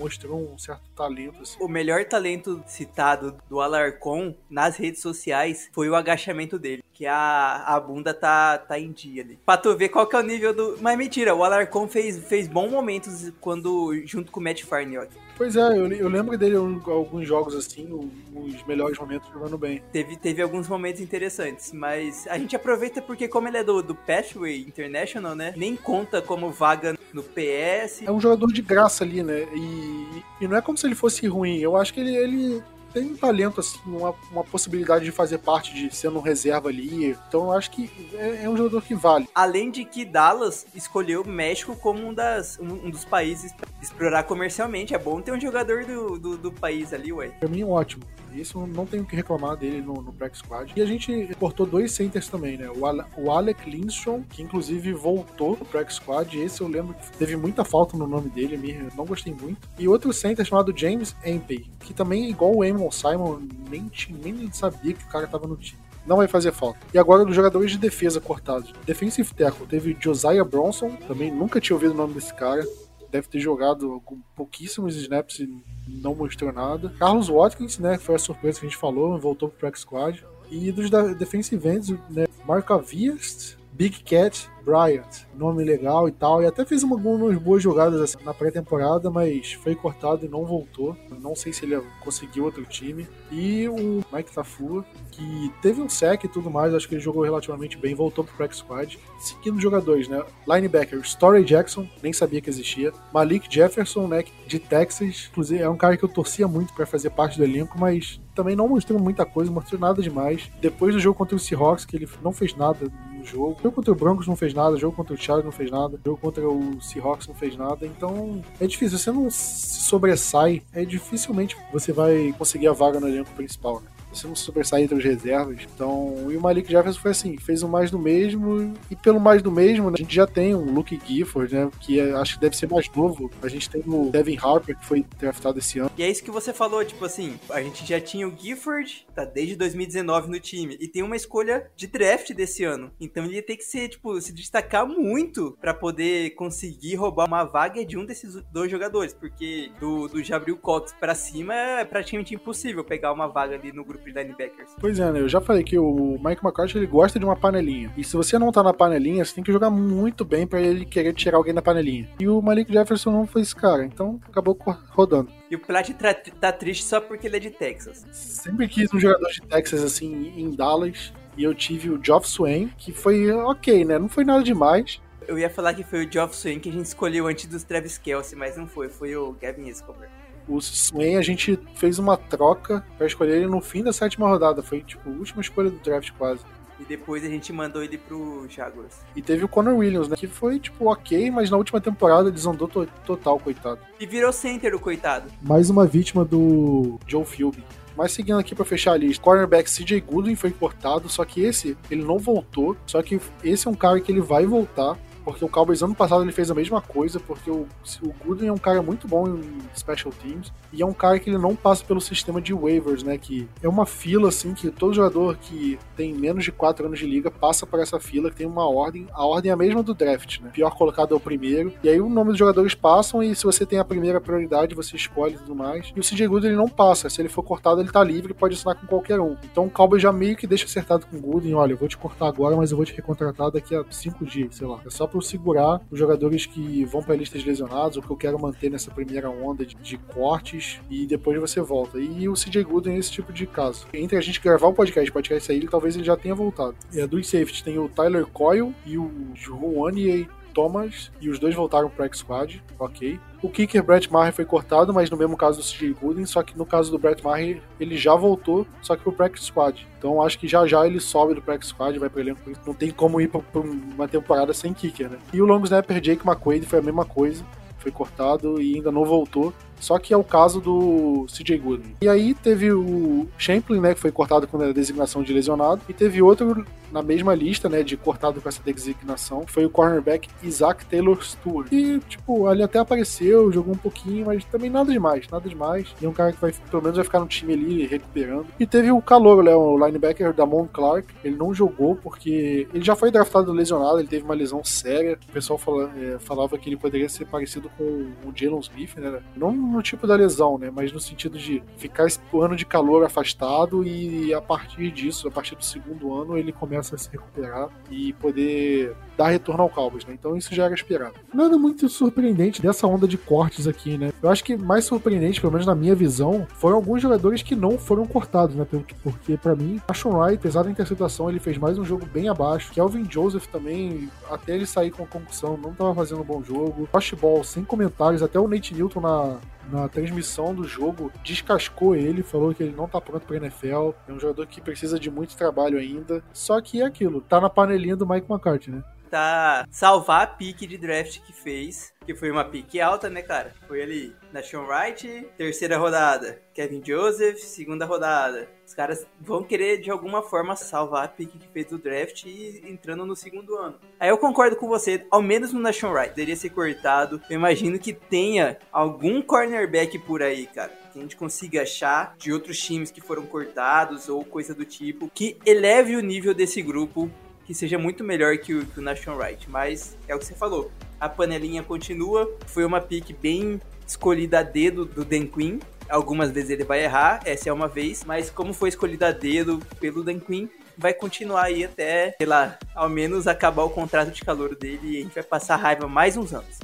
[SPEAKER 2] mostrou um certo talento. Assim.
[SPEAKER 3] O melhor talento citado do Alarcon nas redes sociais foi o agachamento dele. Que a, a bunda tá, tá em dia ali. Pra tu ver qual que é o nível do. Mas mentira, o Alarcon fez, fez bons momentos quando junto com o Matt Farniok.
[SPEAKER 2] Pois é, eu, eu lembro dele em alguns jogos assim, os melhores momentos jogando bem.
[SPEAKER 3] Teve, teve alguns momentos interessantes, mas a gente aproveita porque, como ele é do, do Pathway International, né? Nem conta como vaga no PS.
[SPEAKER 2] É um jogador de graça ali, né? E, e não é como se ele fosse ruim. Eu acho que ele, ele tem um talento, assim, uma, uma possibilidade de fazer parte de ser um reserva ali. Então eu acho que é, é, um jogador que vale.
[SPEAKER 3] Além de que Dallas escolheu o México como um, das, um, um dos países para explorar comercialmente. É bom ter um jogador do, do, do país ali, ué.
[SPEAKER 2] Pra mim, ótimo. Isso não tenho que reclamar dele no, no Squad. E a gente cortou dois centers também, né? O, Ale, o Alec Lindstrom, que inclusive voltou pro Practice Squad. Esse eu lembro que teve muita falta no nome dele, não gostei muito. E outro center chamado James Empey, que também, igual o Amon Simon, nem, nem sabia que o cara tava no time não vai fazer falta. E agora dos jogadores de defesa cortados. Defensive tackle, teve Josiah Bronson, também nunca tinha ouvido o nome desse cara. Deve ter jogado pouquíssimos snaps e não mostrou nada. Carlos Watkins, né, foi a surpresa que a gente falou, voltou pro Practice Squad. E dos defensive ends, né, Marcavias, Big Cat, Bryant, nome legal e tal, e até fez algumas boas jogadas assim, na pré-temporada, mas foi cortado e não voltou. Não sei se ele conseguiu outro time. E o Mike Tafua, que teve um sec e tudo mais, acho que ele jogou relativamente bem, voltou pro practice squad. Seguindo jogadores, né? Linebacker, Story Jackson, nem sabia que existia. Malik Jefferson, né? De Texas, inclusive é um cara que eu torcia muito para fazer parte do elenco, mas também não mostrou muita coisa, mostrou nada demais. Depois do jogo contra o Seahawks, que ele não fez nada jogo. Jogo contra o Broncos não fez nada, jogo contra o Chargers não fez nada, jogo contra o Seahawks não fez nada. Então é difícil. Você não se sobressai, é dificilmente você vai conseguir a vaga no elenco principal. Né? Você não sobressair entre os reservas. Então, e o Malik Jefferson foi assim, fez o mais do mesmo, e pelo mais do mesmo, né, a gente já tem um Luke Gifford, né, que é, acho que deve ser mais novo. A gente tem o Devin Harper, que foi draftado esse ano.
[SPEAKER 3] E é isso que você falou, tipo assim, a gente já tinha o Gifford, tá desde 2019 no time, e tem uma escolha de draft desse ano. Então ele ia ter que ser, tipo, se destacar muito para poder conseguir roubar uma vaga de um desses dois jogadores, porque do, do Jabril Cox para cima é praticamente impossível pegar uma vaga ali no grupo de linebackers.
[SPEAKER 2] Pois é, né? Eu já falei que o Mike McCarthy ele gosta de uma panelinha. E se você não tá na panelinha, você tem que jogar muito bem para ele querer tirar alguém da panelinha. E o Malik Jefferson não foi esse cara, então acabou rodando.
[SPEAKER 3] E o Plat tá triste só porque ele é de Texas.
[SPEAKER 2] Sempre quis um jogador de Texas assim em Dallas. E eu tive o Geoff Swain, que foi ok, né? Não foi nada demais.
[SPEAKER 3] Eu ia falar que foi o Geoff Swain que a gente escolheu antes dos Travis Kelsey, mas não foi. Foi o Gavin Escobar.
[SPEAKER 2] O Swain a gente fez uma troca para escolher ele no fim da sétima rodada. Foi tipo a última escolha do draft quase.
[SPEAKER 3] E depois a gente mandou ele pro Jaguars.
[SPEAKER 2] E teve o Connor Williams, né? Que foi, tipo, ok, mas na última temporada desandou to total, coitado.
[SPEAKER 3] E virou center o coitado.
[SPEAKER 2] Mais uma vítima do Joe Philby. Mas seguindo aqui para fechar a lista, cornerback CJ Goodwin foi cortado, só que esse ele não voltou. Só que esse é um cara que ele vai voltar porque o Cowboys ano passado ele fez a mesma coisa, porque o, o Gooden é um cara muito bom em special teams, e é um cara que ele não passa pelo sistema de waivers, né, que é uma fila, assim, que todo jogador que tem menos de 4 anos de liga passa por essa fila, que tem uma ordem, a ordem é a mesma do draft, né, pior colocado é o primeiro, e aí o nome dos jogadores passam, e se você tem a primeira prioridade, você escolhe e tudo mais, e o CJ Gooden ele não passa, se ele for cortado ele tá livre, pode assinar com qualquer um, então o Cowboys já meio que deixa acertado com o Gooden, olha, eu vou te cortar agora, mas eu vou te recontratar daqui a 5 dias, sei lá, é só segurar os jogadores que vão para a lista de lesionados, ou que eu quero manter nessa primeira onda de, de, cortes, e depois você volta. E o CJ Gooden é esse tipo de caso. Entre a gente gravar o podcast o podcast sair, talvez ele já tenha voltado. É, dos safety tem o Tyler Coyle e o Juan Thomas, e os dois voltaram para o squad ok. O kicker Brett Maher foi cortado, mas no mesmo caso do CJ Gooden, só que no caso do Brett Maher, ele já voltou, só que pro practice squad. Então acho que já já ele sobe do practice squad, vai pro elenco. Não tem como ir pra, pra uma temporada sem kicker, né? E o long snapper Jake McQuaid foi a mesma coisa, foi cortado e ainda não voltou. Só que é o caso do CJ Gooden. E aí teve o Champlin, né, que foi cortado com a designação de lesionado, e teve outro na mesma lista, né, de cortado com essa designação, foi o cornerback Isaac Taylor Stewart. E, tipo, ele até apareceu, jogou um pouquinho, mas também nada demais, nada demais. E é um cara que vai, pelo menos vai ficar no time ali recuperando. E teve o calor, né, o linebacker Damon Clark, ele não jogou porque ele já foi draftado lesionado, ele teve uma lesão séria. O pessoal fala, é, falava que ele poderia ser parecido com o Jalen Smith, né, não no tipo da lesão, né? Mas no sentido de ficar esse ano de calor afastado e a partir disso, a partir do segundo ano, ele começa a se recuperar e poder dar retorno ao Cowboys, né? Então isso já era esperado. Nada muito surpreendente dessa onda de cortes aqui, né? Eu acho que mais surpreendente, pelo menos na minha visão, foram alguns jogadores que não foram cortados, né? Porque para mim, a Sean Wright, apesar da interceptação, ele fez mais um jogo bem abaixo. Kelvin Joseph também, até ele sair com a concussão, não estava fazendo um bom jogo. Josh Ball, sem comentários, até o Nate Newton na, na transmissão do jogo, descascou ele, falou que ele não tá pronto pra NFL, é um jogador que precisa de muito trabalho ainda. Só que é aquilo, tá na panelinha do Mike McCarthy, né?
[SPEAKER 3] Tá salvar a pique de draft que fez, que foi uma pique alta, né, cara? Foi ali na Sean Wright, terceira rodada, Kevin Joseph, segunda rodada. Os caras vão querer de alguma forma salvar a pique que fez do draft e entrando no segundo ano. Aí eu concordo com você, ao menos no Nation Wright, deveria ser cortado. Eu imagino que tenha algum cornerback por aí, cara que a gente consiga achar de outros times que foram cortados ou coisa do tipo, que eleve o nível desse grupo, que seja muito melhor que o, que o Nation Wright. Mas é o que você falou, a panelinha continua, foi uma pick bem escolhida a dedo do Dan Quinn, Algumas vezes ele vai errar, essa é uma vez, mas como foi escolhido a dedo pelo Dan Quinn, vai continuar aí até, sei lá, ao menos acabar o contrato de calor dele e a gente vai passar raiva mais uns anos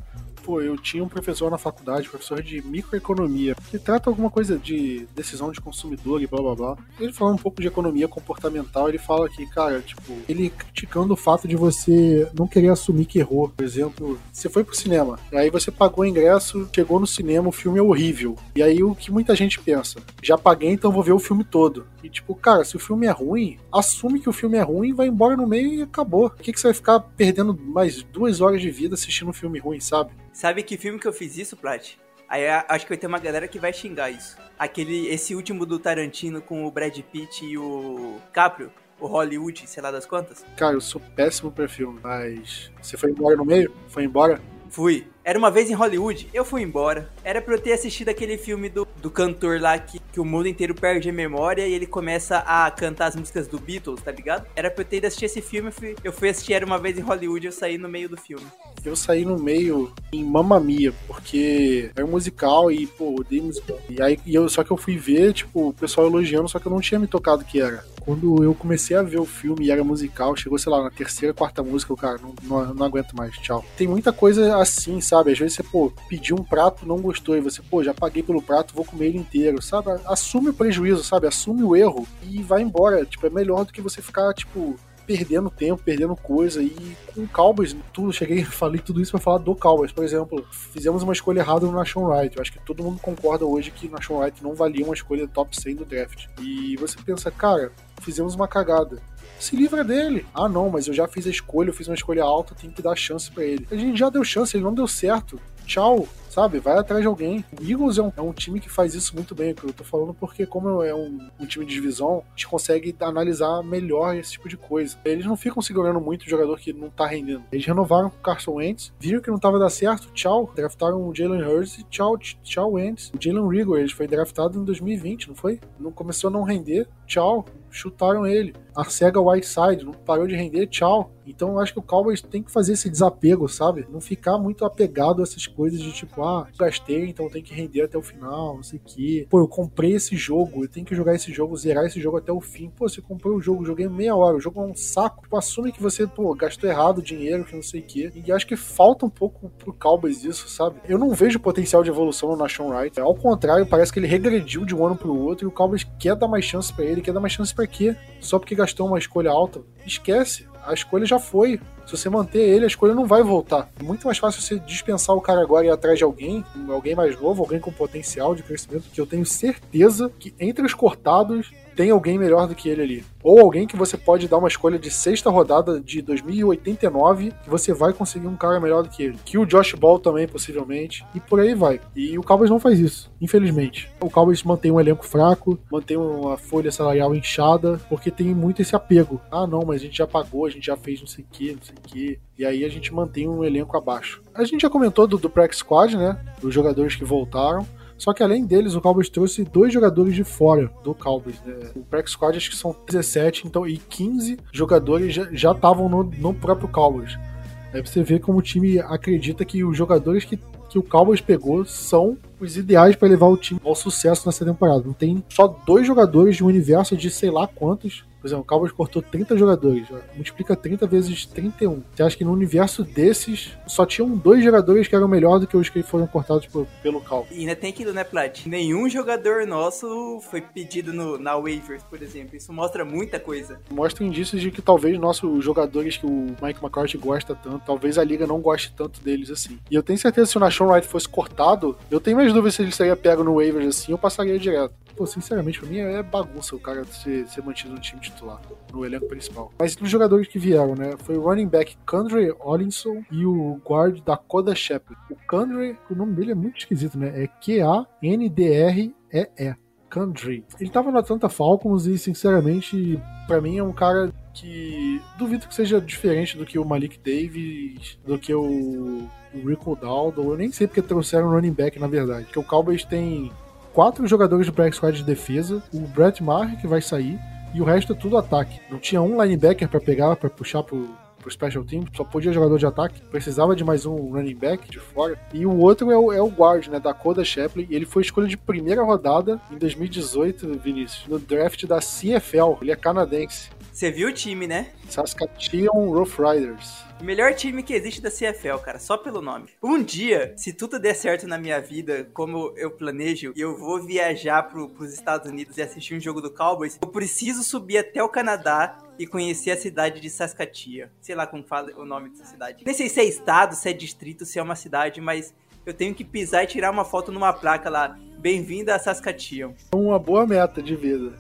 [SPEAKER 2] pô, eu tinha um professor na faculdade, professor de microeconomia, que trata alguma coisa de decisão de consumidor e blá blá blá. Ele fala um pouco de economia comportamental, ele fala que, cara, tipo, ele criticando o fato de você não querer assumir que errou. Por exemplo, você foi pro cinema, aí você pagou o ingresso, chegou no cinema, o filme é horrível. E aí o que muita gente pensa? Já paguei, então vou ver o filme todo. E tipo, cara, se o filme é ruim, assume que o filme é ruim, vai embora no meio e acabou. Por que, que você vai ficar perdendo mais duas horas de vida assistindo um filme ruim, sabe?
[SPEAKER 3] Sabe que filme que eu fiz isso, Plat? Aí acho que vai ter uma galera que vai xingar isso. Aquele, esse último do Tarantino com o Brad Pitt e o Caprio, o Hollywood, sei lá das quantas.
[SPEAKER 2] Cara, eu sou péssimo pra filme, mas você foi embora no meio? Foi embora?
[SPEAKER 3] Fui. Era uma vez em Hollywood, eu fui embora. Era pra eu ter assistido aquele filme do, do cantor lá que, que o mundo inteiro perde a memória e ele começa a cantar as músicas do Beatles, tá ligado? Era pra eu ter ido assistir esse filme, eu fui, eu fui assistir Era uma vez em Hollywood eu saí no meio do filme.
[SPEAKER 2] Eu saí no meio em Mamma Mia, porque era um musical e, pô, odeio musical. E aí, e eu, só que eu fui ver, tipo, o pessoal elogiando, só que eu não tinha me tocado que era. Quando eu comecei a ver o filme e era musical, chegou, sei lá, na terceira, quarta música, o cara, não, não, não aguento mais, tchau. Tem muita coisa assim, sabe? Às vezes você, pô, pediu um prato, não gostou, e você, pô, já paguei pelo prato, vou comer ele inteiro, sabe? Assume o prejuízo, sabe? Assume o erro e vai embora. Tipo, é melhor do que você ficar, tipo, perdendo tempo, perdendo coisa. E com o Cowboys, tudo, cheguei, falei tudo isso para falar do Cowboys. Por exemplo, fizemos uma escolha errada no Nation Wright. Eu acho que todo mundo concorda hoje que Nation Wright não valia uma escolha top 100 do draft. E você pensa, cara, fizemos uma cagada se livra dele. Ah, não, mas eu já fiz a escolha, eu fiz uma escolha alta, tem que dar chance para ele. A gente já deu chance, ele não deu certo. Tchau sabe? Vai atrás de alguém. O Eagles é um, é um time que faz isso muito bem, que eu tô falando porque, como é um, um, time de divisão, a gente consegue analisar melhor esse tipo de coisa. Eles não ficam segurando muito o jogador que não tá rendendo. Eles renovaram com o Carson Wentz, viram que não tava dar certo, tchau. Draftaram o Jalen Hurts e tchau, tchau Wentz. O Jalen Rigor, ele foi draftado em 2020, não foi? Não começou a não render, tchau. Chutaram ele. A SEGA Whiteside não parou de render, tchau. Então eu acho que o Cowboys tem que fazer esse desapego, sabe? Não ficar muito apegado a essas coisas de tipo, ah, gastei, então tem que render até o final, não sei o quê. Pô, eu comprei esse jogo, eu tenho que jogar esse jogo, zerar esse jogo até o fim. Pô, você comprou o jogo, joguei meia hora, o jogo é um saco. Tipo, assume que você, pô, gastou errado o dinheiro, que não sei o quê. E acho que falta um pouco pro Cowboys isso, sabe? Eu não vejo potencial de evolução no Nation Wright. Ao contrário, parece que ele regrediu de um ano pro outro e o Cowboys quer dar mais chance para ele. Quer dar mais chance para quê? Só porque gastou uma escolha alta? Esquece a escolha já foi. Se você manter ele, a escolha não vai voltar. É muito mais fácil você dispensar o cara agora e ir atrás de alguém, alguém mais novo, alguém com potencial de crescimento, que eu tenho certeza que entre os cortados tem alguém melhor do que ele ali. Ou alguém que você pode dar uma escolha de sexta rodada de 2089 que você vai conseguir um cara melhor do que ele. Que o Josh Ball também, possivelmente. E por aí vai. E o Cowboys não faz isso, infelizmente. O Cowboys mantém um elenco fraco, mantém uma folha salarial inchada, porque tem muito esse apego. Ah, não, mas a gente já pagou, a gente já fez não sei o que, não sei o que. E aí a gente mantém um elenco abaixo. A gente já comentou do, do Squad, né? Dos jogadores que voltaram. Só que além deles, o Cowboys trouxe dois jogadores de fora do Cowboys. Né? O Practice Squad acho que são 17, então, e 15 jogadores já estavam no, no próprio Cowboys. Aí você vê como o time acredita que os jogadores que, que o Cowboys pegou são os ideais para levar o time ao sucesso nessa temporada. Não tem só dois jogadores de um universo de sei lá quantos por exemplo, o Cowboys cortou 30 jogadores, multiplica 30 vezes 31. Você acha que no universo desses só tinham dois jogadores que eram melhor do que os que foram cortados por, pelo Cowboys?
[SPEAKER 3] E ainda tem aquilo, né, Plat? Nenhum jogador nosso foi pedido no, na waivers, por exemplo. Isso mostra muita coisa.
[SPEAKER 2] Mostra indícios de que talvez nossos jogadores que o Mike McCarthy gosta tanto, talvez a liga não goste tanto deles assim. E eu tenho certeza que se o Nashon Wright fosse cortado, eu tenho mais dúvidas se ele seria pego no waivers assim, eu passaria direto pô, sinceramente, pra mim é bagunça o cara ser, ser mantido no time titular, no elenco principal. Mas dos jogadores que vieram, né? Foi o running back Kandre Ollinson e o guard Dakota Shepard. O Kandre, o nome dele é muito esquisito, né? É Q-A-N-D-R-E-E. Kandre. Ele tava na Atlanta Falcons e, sinceramente, para mim é um cara que duvido que seja diferente do que o Malik Davis, do que o, o Rick O'Dowd, eu nem sei porque trouxeram running back, na verdade. Porque o Cowboys tem quatro jogadores do practice squad de defesa, o Brett Maher que vai sair, e o resto é tudo ataque. Não tinha um linebacker para pegar, para puxar pro, pro special team, só podia jogador de ataque, precisava de mais um running back de fora. E o outro é o, é o guard, né, da Coda Shepley, ele foi escolha de primeira rodada em 2018, Vinícius, no draft da CFL, ele é canadense.
[SPEAKER 3] Você viu o time, né?
[SPEAKER 2] Saskatchewan Rough Riders.
[SPEAKER 3] O melhor time que existe da CFL, cara, só pelo nome. Um dia, se tudo der certo na minha vida, como eu planejo, e eu vou viajar pro, pros Estados Unidos e assistir um jogo do Cowboys, eu preciso subir até o Canadá e conhecer a cidade de Saskatchewan. Sei lá como fala o nome dessa cidade. Nem sei se é estado, se é distrito, se é uma cidade, mas eu tenho que pisar e tirar uma foto numa placa lá. Bem-vinda a Saskatchewan.
[SPEAKER 2] Uma boa meta de vida.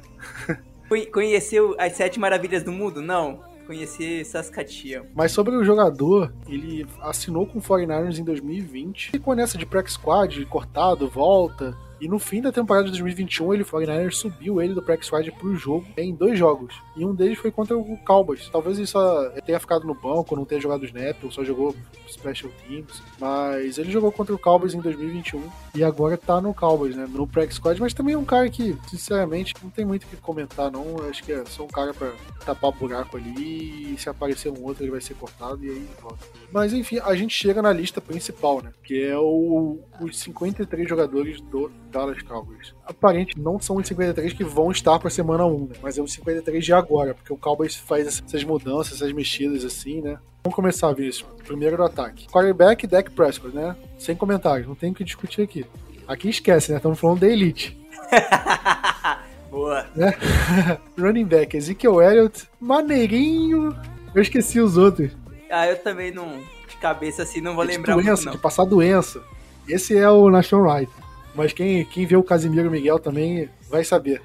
[SPEAKER 3] Conheceu as sete maravilhas do mundo? Não conhecer Saskatchewan.
[SPEAKER 2] Mas sobre o jogador, ele assinou com o 49ers em 2020. Ficou nessa de practice squad, cortado, volta. E no fim da temporada de 2021, ele, o 49ers subiu ele do practice squad pro jogo em dois jogos. E um deles foi contra o Cowboys. Talvez ele só tenha ficado no banco, não tenha jogado snap, ou só jogou special teams. Mas ele jogou contra o Cowboys em 2021 e agora tá no Cowboys, né? No practice squad. Mas também é um cara que, sinceramente, não tem muito o que comentar, não. Acho que é só um cara pra tapar buraco ali. E se aparecer um outro, ele vai ser cortado e aí volta. Mas enfim, a gente chega na lista principal, né? Que é o, os 53 jogadores do Dallas Cowboys. Aparente não são os 53 que vão estar pra semana 1, né? Mas é os 53 de agora, porque o Cowboys faz essas mudanças, essas mexidas assim, né? Vamos começar, Vinícius. Primeiro do ataque. Quarterback, Dak Prescott, né? Sem comentários, não tem o que discutir aqui. Aqui esquece, né? Estamos falando da Elite.
[SPEAKER 3] Boa.
[SPEAKER 2] Né? Running back, Ezekiel Elliott, maneirinho. Eu esqueci os outros.
[SPEAKER 3] Ah, eu também não. De cabeça assim, não vou
[SPEAKER 2] de
[SPEAKER 3] lembrar
[SPEAKER 2] doença,
[SPEAKER 3] muito, não.
[SPEAKER 2] de passar doença. Esse é o Nashon Wright. Mas quem, quem vê o Casimiro Miguel também vai saber.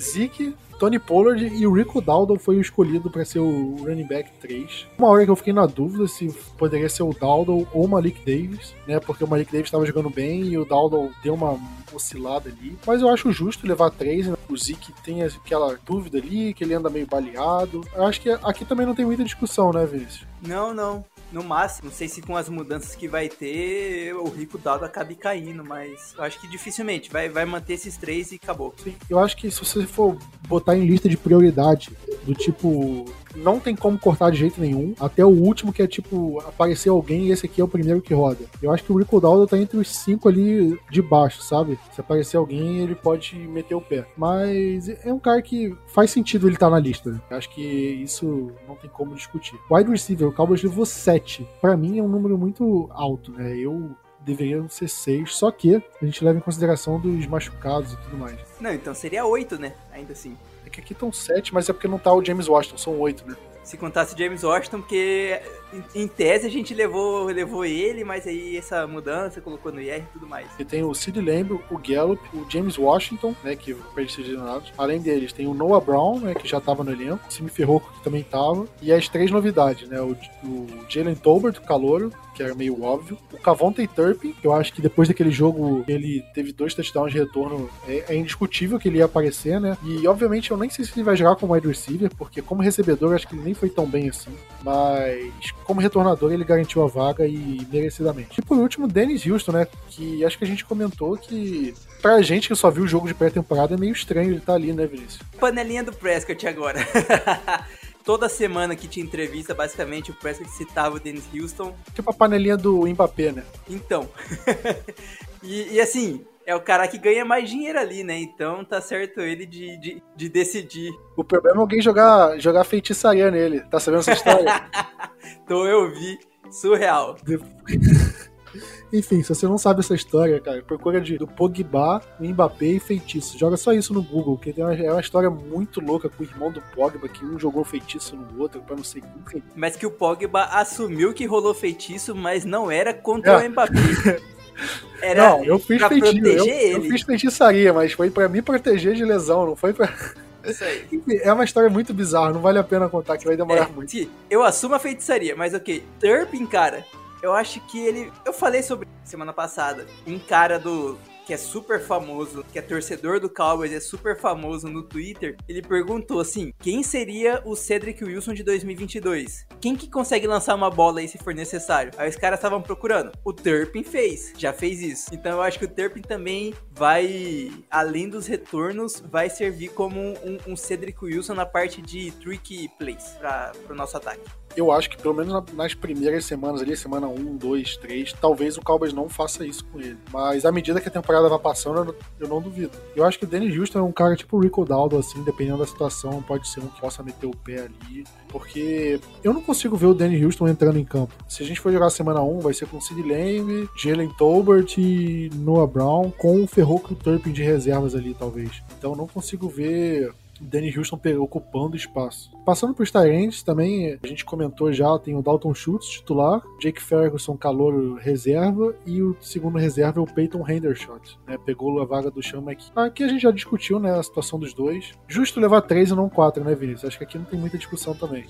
[SPEAKER 2] Zeke, Tony Pollard e o Rico Dowdle foi o escolhido para ser o running back 3. Uma hora que eu fiquei na dúvida se poderia ser o Dowdle ou o Malik Davis, né? Porque o Malik Davis estava jogando bem e o Dowdle deu uma oscilada ali. Mas eu acho justo levar três. Né? O Zeke tem aquela dúvida ali, que ele anda meio baleado. Eu acho que aqui também não tem muita discussão, né, Vinícius?
[SPEAKER 3] Não, não. No máximo, não sei se com as mudanças que vai ter, o Rico Dado acabe caindo, mas acho que dificilmente vai, vai manter esses três e acabou.
[SPEAKER 2] Sim, eu acho que se você for botar em lista de prioridade, do tipo, não tem como cortar de jeito nenhum, até o último que é tipo, aparecer alguém e esse aqui é o primeiro que roda. Eu acho que o Rico Dowdle tá entre os cinco ali de baixo, sabe? Se aparecer alguém, ele pode meter o pé. Mas é um cara que faz sentido ele estar tá na lista. Eu acho que isso não tem como discutir. Wide receiver, o Cowboys levou 7. Para mim é um número muito alto, né? Eu deveriam ser seis, só que a gente leva em consideração dos machucados e tudo mais.
[SPEAKER 3] Não, então seria oito, né? Ainda assim.
[SPEAKER 2] Que aqui estão sete, mas é porque não tá o James Washington, são oito, né?
[SPEAKER 3] Se contasse James Washington, porque em, tese a gente levou, levou ele, mas aí essa mudança colocou no IR e tudo mais.
[SPEAKER 2] E tem o Sid Lamb, o Gallup, o James Washington, né, que foi decisionado. Além deles, tem o Noah Brown, né, que já tava no elenco, o Simi Ferroco, que também tava, e as três novidades, né, o, o Jalen Tolbert, o calouro, que era meio óbvio. O Cavonte Turpin, que eu acho que depois daquele jogo ele teve dois touchdowns de retorno, é, é, indiscutível que ele ia aparecer, né? E obviamente eu nem sei se ele vai jogar como wide receiver, porque como recebedor acho que ele nem foi tão bem assim. Mas como retornador ele garantiu a vaga e merecidamente. E por último, Dennis Houston, né? Que acho que a gente comentou que pra gente que só viu o jogo de pré-temporada é meio estranho ele estar tá ali, né, Vinícius?
[SPEAKER 3] Panelinha do Prescott agora. toda semana que tinha entrevista, basicamente o Prescott citava o Dennis Houston.
[SPEAKER 2] Tipo a panelinha do Mbappé, né?
[SPEAKER 3] Então. e, e, assim, é o cara que ganha mais dinheiro ali, né? Então tá certo ele de, de, de decidir.
[SPEAKER 2] O problema é alguém jogar, jogar feitiçaria nele. Tá sabendo essa história?
[SPEAKER 3] então eu vi. Surreal.
[SPEAKER 2] Enfim, se você não sabe essa história, cara, procura de, do Pogba, Mbappé e feitiço. Joga só isso no Google, que uma, é uma história muito louca com o irmão do Pogba, que um jogou feitiço no outro, pra não sei enfim.
[SPEAKER 3] Mas que o Pogba assumiu que rolou feitiço, mas não era contra é. o Mbappé.
[SPEAKER 2] Era não, eu fiz feitiço. Eu, eu, fiz feitiçaria, mas foi para me proteger de lesão, não foi pra.
[SPEAKER 3] Isso aí.
[SPEAKER 2] É uma história muito bizarra, não vale a pena contar, que vai demorar é, muito.
[SPEAKER 3] Eu assumo a feitiçaria, mas ok. Turpin, cara, eu acho que ele. Eu falei sobre semana passada. Um cara do. Que é super famoso, que é torcedor do Cowboys, é super famoso no Twitter. Ele perguntou assim: quem seria o Cedric Wilson de 2022? Quem que consegue lançar uma bola aí se for necessário? Aí os caras estavam procurando. O Turpin fez, já fez isso. Então eu acho que o Turpin também vai, além dos retornos, vai servir como um, um Cedric Wilson na parte de tricky plays para o nosso ataque
[SPEAKER 2] eu acho que pelo menos nas primeiras semanas ali, semana 1, 2, 3, talvez o Cowboys não faça isso com ele. Mas à medida que a temporada vai passando, eu não duvido. Eu acho que o Danny Houston é um cara tipo o Rico Daldo, assim, dependendo da situação, pode ser um que possa meter o pé ali. Porque eu não consigo ver o Danny Houston entrando em campo. Se a gente for jogar semana 1, vai ser com Sid Lamb, Jalen Tolbert e Noah Brown, com o Ferroco Turpin de reservas ali, talvez. Então não consigo ver Danny Houston ocupando espaço. Passando para os Tyrants também, a gente comentou já, tem o Dalton Schultz titular, Jake Ferguson calor reserva e o segundo reserva é o Peyton Hendershot, né? Pegou a vaga do Sean McKee. Aqui a gente já discutiu, né, a situação dos dois. Justo levar três e não quatro, né, Vinícius? Acho que aqui não tem muita discussão também.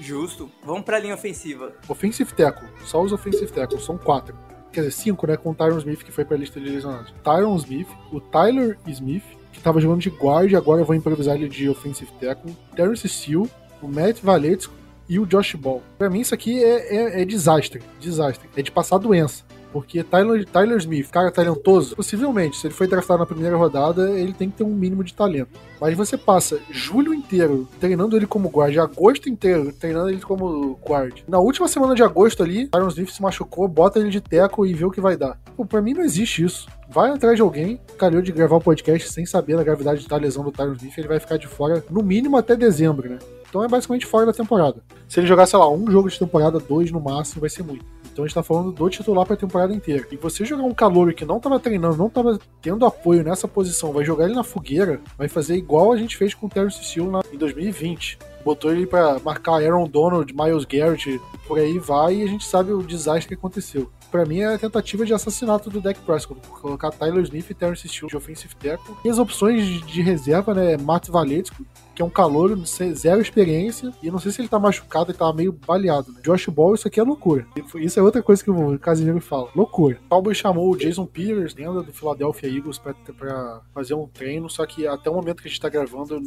[SPEAKER 3] Justo. Vamos pra linha ofensiva.
[SPEAKER 2] Offensive tackle. Só os offensive tackles. São quatro. Quer dizer, cinco, né? Com o Tyron Smith, que foi pra lista de lesionados. Tyron Smith, o Tyler Smith, que tava jogando de guard, agora eu vou improvisar ele de offensive tackle. Terrence Steele, o Matt Valetsco e o Josh Ball. Pra mim, isso aqui é, é, é desastre. Desastre. É de passar doença. Porque Tyler, Tyler Smith, cara talentoso, possivelmente, se ele foi draftado na primeira rodada, ele tem que ter um mínimo de talento. Mas você passa julho inteiro treinando ele como guard, agosto inteiro treinando ele como guard. Na última semana de agosto ali, Tyron Smith se machucou, bota ele de teco e vê o que vai dar. Pô, pra mim não existe isso. Vai atrás de alguém, calhou de gravar o um podcast sem saber da gravidade da lesão do Tyron Smith, ele vai ficar de fora no mínimo até dezembro, né? Então é basicamente fora da temporada. Se ele jogar, sei lá, um jogo de temporada, dois no máximo, vai ser muito. Então a gente tá falando do titular pra temporada inteira. E você jogar um calor que não tava treinando, não tava tendo apoio nessa posição, vai jogar ele na fogueira, vai fazer igual a gente fez com o Terrence Steele na, em 2020. Botou ele para marcar Aaron Donald, Miles Garrett, por aí vai, e a gente sabe o desastre que aconteceu. Para mim é a tentativa de assassinato do Dak Prescott, colocar Tyler Smith e Terrence Steele de offensive tackle. E as opções de reserva, né, Matt Valetsco, que é um calor, zero experiência, e não sei se ele tá machucado, ele tá meio baleado, né? Josh Ball, isso aqui é loucura. Isso é outra coisa que o Casimiro fala. Loucura. O Cowboys chamou o Jason Peters, lenda do Philadelphia Eagles, pra, pra, fazer um treino, só que até o momento que a gente tá gravando,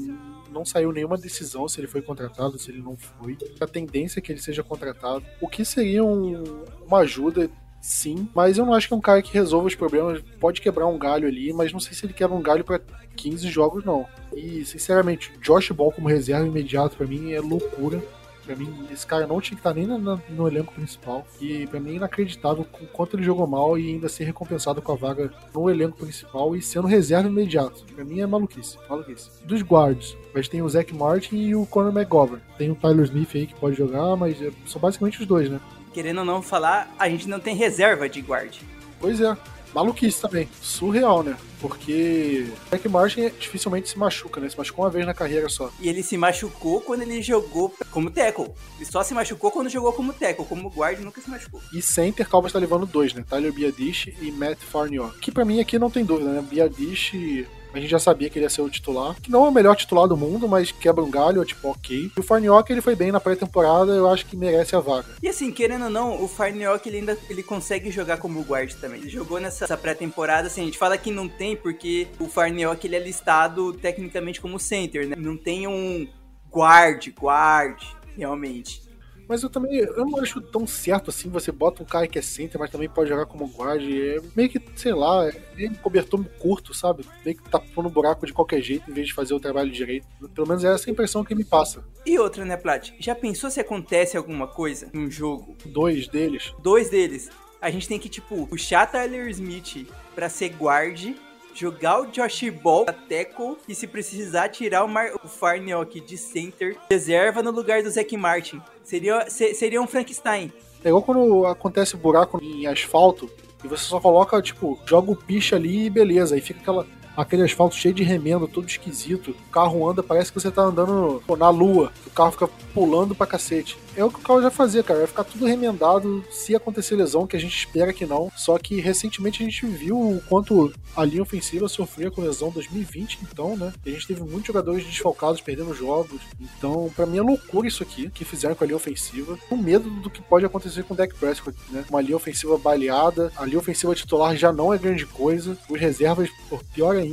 [SPEAKER 2] não saiu nenhuma decisão se ele foi contratado, se ele não foi. A tendência é que ele seja contratado. O que seria um, uma ajuda sim, mas eu não acho que é um cara que resolva os problemas. Pode quebrar um galho ali, mas não sei se ele quebra um galho para 15 jogos, não. E, sinceramente, Josh Ball como reserva imediato para mim é loucura. Pra mim, esse cara não tinha que estar nem no, elenco principal. E pra mim é inacreditável o quanto ele jogou mal e ainda ser recompensado com a vaga no elenco principal e sendo reserva imediato. Pra mim é maluquice, maluquice. Dos guards, mas tem o Zach Martin e o Conor McGovern. Tem o Tyler Smith aí que pode jogar, mas é, são basicamente os dois, né?
[SPEAKER 3] Querendo ou não falar, a gente não tem reserva de guard.
[SPEAKER 2] Pois é maluquice também. Surreal, né? Porque Jack Martin dificilmente se machuca, né? Se machucou uma vez na carreira só.
[SPEAKER 3] E ele se machucou quando ele jogou como tackle. Ele só se machucou quando jogou como tackle. Como guard, nunca se machucou.
[SPEAKER 2] E center, Calvas tá levando dois, né? Tyler Biadish e Matt Farniok. Que para mim aqui não tem dúvida, né? Biadish a gente já sabia que ele ia ser o titular. Que não é o melhor titular do mundo, mas quebra um galho, é tipo, ok. E o Farniock, ele foi bem na pré-temporada, eu acho que merece a vaga.
[SPEAKER 3] E assim, querendo ou não, o Farniock, ele ainda ele consegue jogar como guard também. Ele jogou nessa pré-temporada, assim, a gente fala que não tem, porque o Farniock, ele é listado tecnicamente como center, né? Não tem um guard, guard, realmente.
[SPEAKER 2] Mas eu também eu não acho tão certo assim. Você bota um cara que é center, mas também pode jogar como guard. É meio que, sei lá, é meio cobertor curto, sabe? Meio que tá pondo buraco de qualquer jeito em vez de fazer o trabalho direito. Pelo menos é essa a impressão que me passa.
[SPEAKER 3] E outra, né, Plat? Já pensou se acontece alguma coisa num jogo?
[SPEAKER 2] Dois deles?
[SPEAKER 3] Dois deles. A gente tem que, tipo, puxar Tyler Smith pra ser guard jogar o Josh Ball a tackle e se precisar tirar o, Mar o Farniok de center, reserva no lugar do Zack Martin. Seria, se, seria um Frankenstein.
[SPEAKER 2] É igual quando acontece buraco em asfalto e você só coloca, tipo, joga o piche ali e beleza. Aí fica aquela, aquele asfalto cheio de remendo, todo esquisito. O carro anda, parece que você tá andando pô, na lua. O carro fica pulando pra cacete é o que o carro já fazia, cara. Vai ficar tudo remendado se acontecer lesão, que a gente espera que não. Só que recentemente a gente viu o quanto a linha ofensiva sofria com lesão 2020, então, né? A gente teve muitos jogadores desfalcados perdendo jogos. Então, para mim é loucura isso aqui que fizeram com a linha ofensiva. Com medo do que pode acontecer com o Dak Prescott, né? Uma linha ofensiva baleada, a linha ofensiva titular já não é grande coisa. Os reservas, por pior ainda,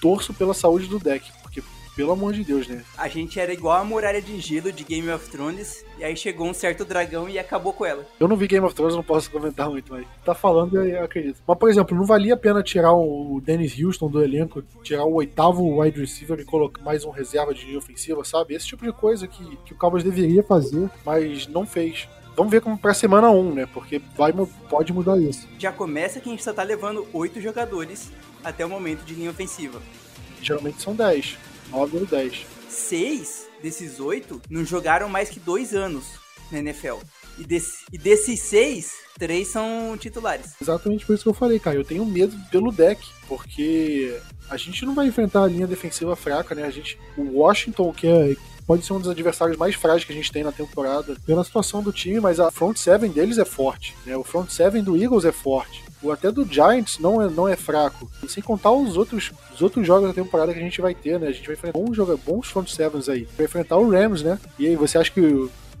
[SPEAKER 2] torço pela saúde do deck, pelo amor de Deus, né?
[SPEAKER 3] A gente era igual a muralha de gelo de Game of Thrones, e aí chegou um certo dragão e acabou com ela.
[SPEAKER 2] Eu não vi Game of Thrones, não posso comentar muito, mas tá falando eu acredito. Mas, por exemplo, não valia a pena tirar o Dennis Houston do elenco, tirar o oitavo wide receiver e colocar mais um reserva de linha ofensiva, sabe? Esse tipo de coisa que, que o Cowboys deveria fazer, mas não fez. Vamos ver como pra semana 1, né? Porque vai, pode mudar isso.
[SPEAKER 3] Já começa que a gente só tá levando oito jogadores até o momento de linha ofensiva.
[SPEAKER 2] Geralmente são 10. 9 ou 10.
[SPEAKER 3] Seis desses oito não jogaram mais que dois anos na NFL. E, desse, e desses seis, três são titulares.
[SPEAKER 2] Exatamente por isso que eu falei, cara. Eu tenho medo pelo deck, porque a gente não vai enfrentar a linha defensiva fraca, né? A gente, o Washington, que é, pode ser um dos adversários mais frágeis que a gente tem na temporada, pela situação do time, mas a front seven deles é forte, né? O front seven do Eagles é forte o até do Giants não é, não é fraco. E sem contar os outros, os outros jogos da temporada que a gente vai ter, né? A gente vai enfrentar bons, joga, bons front sevens aí. Vai enfrentar o Rams, né? E aí, você acha que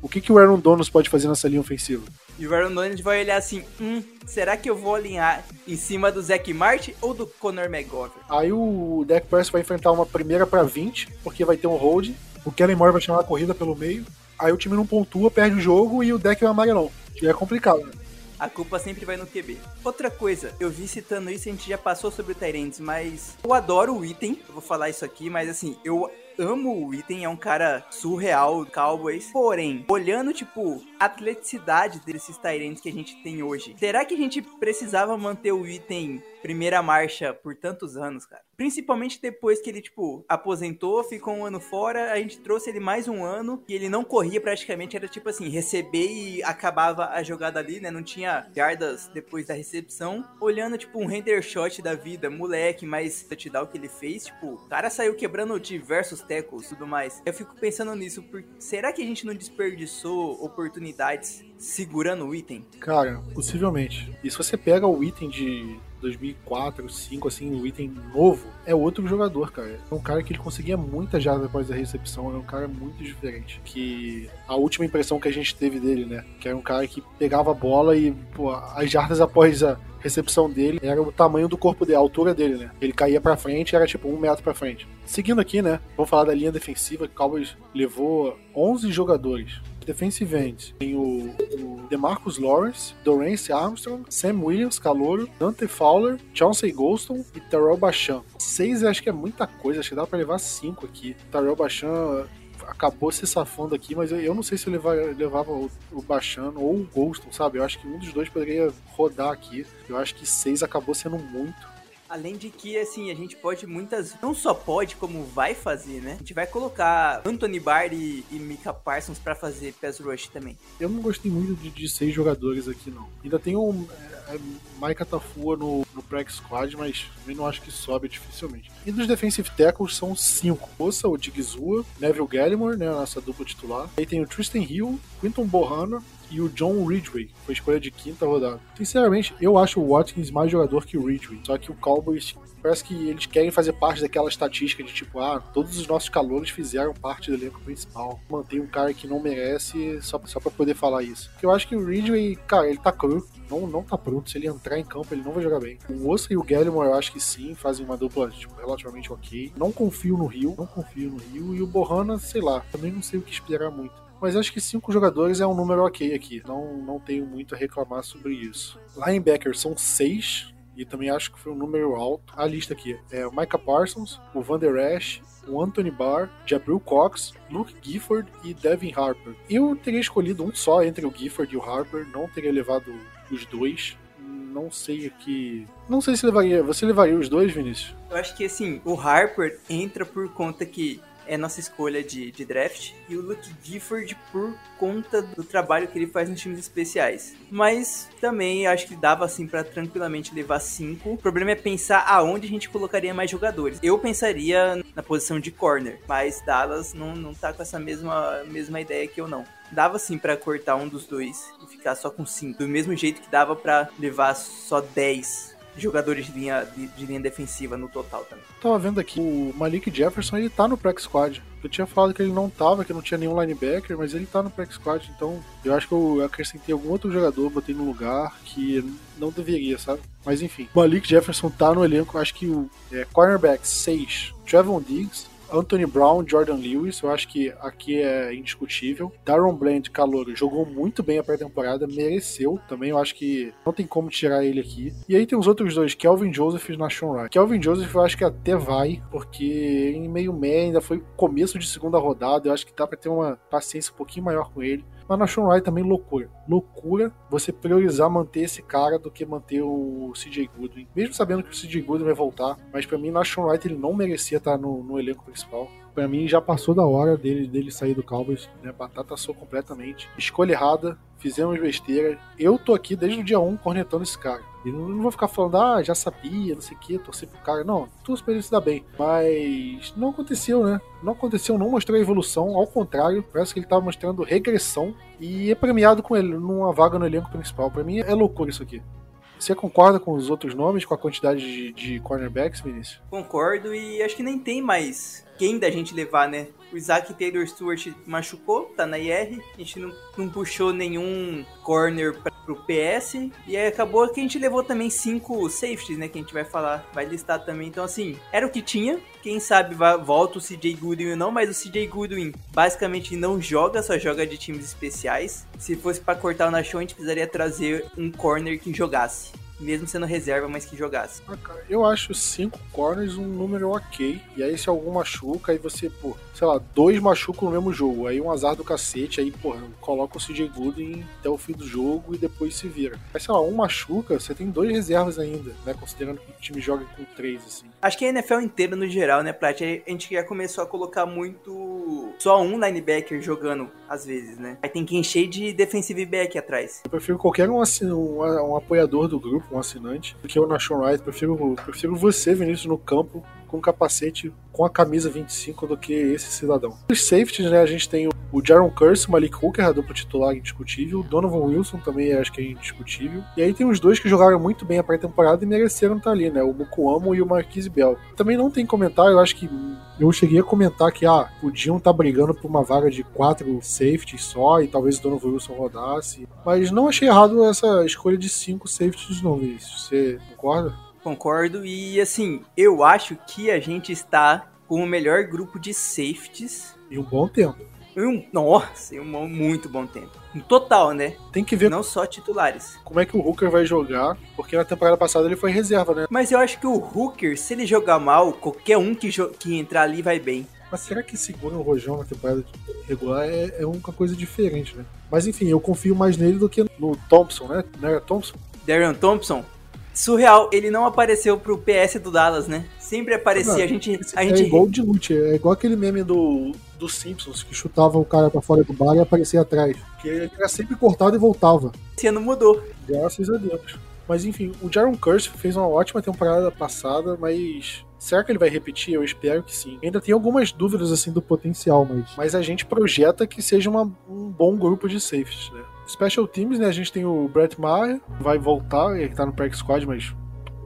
[SPEAKER 2] O que, que o Aaron Donald pode fazer nessa linha ofensiva?
[SPEAKER 3] E o Aaron Donald vai olhar assim, hum, será que eu vou alinhar em cima do Zach Martin ou do Conor McGovern?
[SPEAKER 2] Aí o Dak Prescott vai enfrentar uma primeira para 20, porque vai ter um hold. O Kellen Moore vai chamar a corrida pelo meio. Aí o time não pontua, perde o jogo e o deck vai amarelão. E é complicado, né?
[SPEAKER 3] A culpa sempre vai no QB. Outra coisa, eu vi citando isso, a gente já passou sobre o Tyrants, mas eu adoro o item. Eu vou falar isso aqui, mas assim, eu amo o item, é um cara surreal, Cowboys. Porém, olhando, tipo, a atleticidade desses Tyrants que a gente tem hoje, será que a gente precisava manter o item primeira marcha por tantos anos, cara. Principalmente depois que ele, tipo, aposentou, ficou um ano fora, a gente trouxe ele mais um ano e ele não corria praticamente, era tipo assim, receber e acabava a jogada ali, né? Não tinha jardas depois da recepção. Olhando, tipo, um render shot da vida, moleque, mas touchdown que ele fez, tipo, o cara saiu quebrando diversos tackles e tudo mais. Eu fico pensando nisso, porque será que a gente não desperdiçou oportunidades segurando o item?
[SPEAKER 2] Cara, possivelmente. E se você pega o item de 2004, 2005, assim, o item novo, é outro jogador, cara. É um cara que ele conseguia muita jarda após a recepção, é um cara muito diferente. Que a última impressão que a gente teve dele, né? Que era um cara que pegava a bola e, pô, as jardas após a recepção dele era o tamanho do corpo dele, a altura dele, né? Ele caía para frente, era tipo um metro para frente. Seguindo aqui, né? Vamos falar da linha defensiva. O Cowboys levou 11 jogadores defensive end tem o, o DeMarcus Lawrence, Dorance Armstrong, Sam Williams, Calouro, Dante Fowler, Chauncey Golston e Terrell Bachan. Seis acho que é muita coisa, acho que dá pra levar cinco aqui. Terrell Bachan acabou se safando aqui, mas eu, não sei se eu levava, levava o, o Bachan ou o Golston, sabe? Eu acho que um dos dois poderia rodar aqui. Eu acho que seis acabou sendo muito.
[SPEAKER 3] Além de que, assim, a gente pode muitas. Não só pode, como vai fazer, né? A gente vai colocar Anthony Barr e, e Mika Parsons para fazer pass rush também.
[SPEAKER 2] Eu não gostei muito de, de seis jogadores aqui, não. Ainda tem um. É, Mike Tafua no, no Prag Squad, mas eu não acho que sobe dificilmente. E dos defensive tackles são cinco. Moça, o Digizua, Neville Gallimore, né, a nossa dupla titular. Aí tem o Tristan Hill, Quinton Bohanna, e o John Ridgway, foi escolha de quinta rodada. Sinceramente, eu acho o Watkins mais jogador que o Ridgway, só que o Cowboys parece que eles querem fazer parte daquela estatística de tipo, ah, todos os nossos calores fizeram parte do elenco principal. Manter um cara que não merece só, só pra poder falar isso. Eu acho que o Ridgway, cara, ele tá cru, não, não tá pronto. Se ele entrar em campo, ele não vai jogar bem. O Ossa e o Gallimore, eu acho que sim, fazem uma dupla tipo, relativamente ok. Não confio no Rio, não confio no Rio. E o Bohana, sei lá, também não sei o que esperar muito mas acho que cinco jogadores é um número ok aqui. Não, não tenho muito a reclamar sobre isso. Linebackers são seis, e também acho que foi um número alto. A lista aqui é o Micah Parsons, o Van Der Esch, o Anthony Barr, Jabril Cox, Luke Gifford e Devin Harper. Eu teria escolhido um só entre o Gifford e o Harper, não teria levado os dois. Não sei aqui. Não sei se levaria. Você levaria os dois, Vinícius?
[SPEAKER 3] Eu acho que assim, o Harper entra por conta que é nossa escolha de, de draft, e o Luke Gifford por conta do trabalho que ele faz nos times especiais. Mas também acho que dava assim para tranquilamente levar cinco. O problema é pensar aonde a gente colocaria mais jogadores. Eu pensaria na posição de corner, mas Dallas não, não tá com essa mesma, mesma ideia que eu não. Dava sim para cortar um dos dois e ficar só com cinco. Do mesmo jeito que dava para levar só 10 jogadores de linha, de, de, linha defensiva no total também.
[SPEAKER 2] Tava vendo aqui, o Malik Jefferson, ele tá no Prax Squad. Eu tinha falado que ele não tava, que não tinha nenhum linebacker, mas ele tá no Prax Squad, então eu acho que eu acrescentei algum outro jogador, botei no lugar que não deveria, sabe? Mas enfim, o Malik Jefferson tá no elenco, acho que o é, cornerback 6, Trevon Diggs, Anthony Brown, Jordan Lewis, eu acho que aqui é indiscutível. Darren Bland, calor, jogou muito bem a pré-temporada, mereceu também, eu acho que não tem como tirar ele aqui. E aí tem os outros dois, Kelvin Joseph e Nashon Wright. Kelvin Joseph eu acho que até vai, porque em meio meio ainda foi começo de segunda rodada, eu acho que dá pra ter uma paciência um pouquinho maior com ele. Mas na Wright também loucura. Loucura você priorizar manter esse cara do que manter o CJ Goodwin. Mesmo sabendo que o CJ Goodwin vai voltar, mas para mim na Wright ele não merecia estar no, no elenco principal para mim já passou da hora dele, dele sair do Cowboys, né? Batata assou completamente. Escolha errada, fizemos besteira. Eu tô aqui desde o dia 1 cornetando esse cara. E não, não vou ficar falando, ah, já sabia, não sei o que, torcer pro cara. Não, tudo pra ele se dar bem. Mas não aconteceu, né? Não aconteceu, não mostrou evolução. Ao contrário, parece que ele tava mostrando regressão. E é premiado com ele numa vaga no elenco principal. Para mim é loucura isso aqui. Você concorda com os outros nomes, com a quantidade de, de cornerbacks, Vinícius?
[SPEAKER 3] Concordo e acho que nem tem mais quem da gente levar, né? O Isaac Taylor Stewart machucou, tá na IR. A gente não, não puxou nenhum corner pra, pro PS. E aí acabou que a gente levou também cinco safeties, né? Que a gente vai falar, vai listar também. Então, assim, era o que tinha. Quem sabe volta o CJ Goodwin ou não, mas o CJ Goodwin basicamente não joga, só joga de times especiais. Se fosse para cortar o Nashon, a gente precisaria trazer um corner que jogasse mesmo sendo reserva, mas que jogasse.
[SPEAKER 2] Ah, cara, eu acho cinco corners um número ok. E aí, se algum machuca, aí você, pô, sei lá, dois machucam no mesmo jogo. Aí um azar do cacete, aí, porra, coloca o CJ Gooden até o fim do jogo e depois se vira. Mas, sei lá, um machuca, você tem dois reservas ainda, né? Considerando que o time joga com três, assim.
[SPEAKER 3] Acho que a NFL inteira, no geral, né, Plat? A gente já começou a colocar muito. Só um linebacker jogando, às vezes, né? Aí tem que encher de defensive back atrás.
[SPEAKER 2] Eu prefiro qualquer um, assim, um, um apoiador do grupo, um assinante, do que o Nashon Wright. Prefiro, prefiro você, Vinícius, no campo, com capacete com a camisa 25 do que esse cidadão. Os safeties, né, a gente tem o Jaron Curse, o Malik Hooker, a dupla titular indiscutível, o Donovan Wilson também acho que é indiscutível. E aí tem os dois que jogaram muito bem a pré-temporada e mereceram estar ali, né, o Mukuamo e o Marquise Bell. Também não tem comentário, eu acho que eu cheguei a comentar que ah, podiam estar brigando por uma vaga de quatro safeties só e talvez o Donovan Wilson rodasse. Mas não achei errado essa escolha de cinco safeties não, Vinícius. Você concorda?
[SPEAKER 3] Concordo. E assim, eu acho que a gente está com o melhor grupo de safeties.
[SPEAKER 2] Em um bom tempo.
[SPEAKER 3] Um, nossa, um muito bom tempo. No total, né?
[SPEAKER 2] Tem que ver.
[SPEAKER 3] Não só titulares.
[SPEAKER 2] Como é que o Hooker vai jogar, porque na temporada passada ele foi reserva, né?
[SPEAKER 3] Mas eu acho que o Hooker, se ele jogar mal, qualquer um que, que entrar ali vai bem.
[SPEAKER 2] Mas será que segura o Rojão na temporada regular é, é uma coisa diferente, né? Mas enfim, eu confio mais nele do que no Thompson, né? Não era Thompson?
[SPEAKER 3] Darian Thompson? Surreal. Ele não apareceu pro PS do Dallas, né? Sempre aparecia. Não, a gente. A
[SPEAKER 2] é
[SPEAKER 3] gente...
[SPEAKER 2] igual de Lute, é igual aquele meme do, do Simpsons que chutava o cara pra fora do bar e aparecia atrás. Que ele era sempre cortado e voltava.
[SPEAKER 3] Esse ano mudou.
[SPEAKER 2] Graças a Deus. Mas enfim, o Jaron Curse fez uma ótima temporada passada, mas Será que ele vai repetir? Eu espero que sim. Ainda tem algumas dúvidas assim do potencial, mas, mas a gente projeta que seja uma, um bom grupo de safeties, né? Special Teams, né? A gente tem o Brett Maher, vai voltar, ele tá no Practice Squad, mas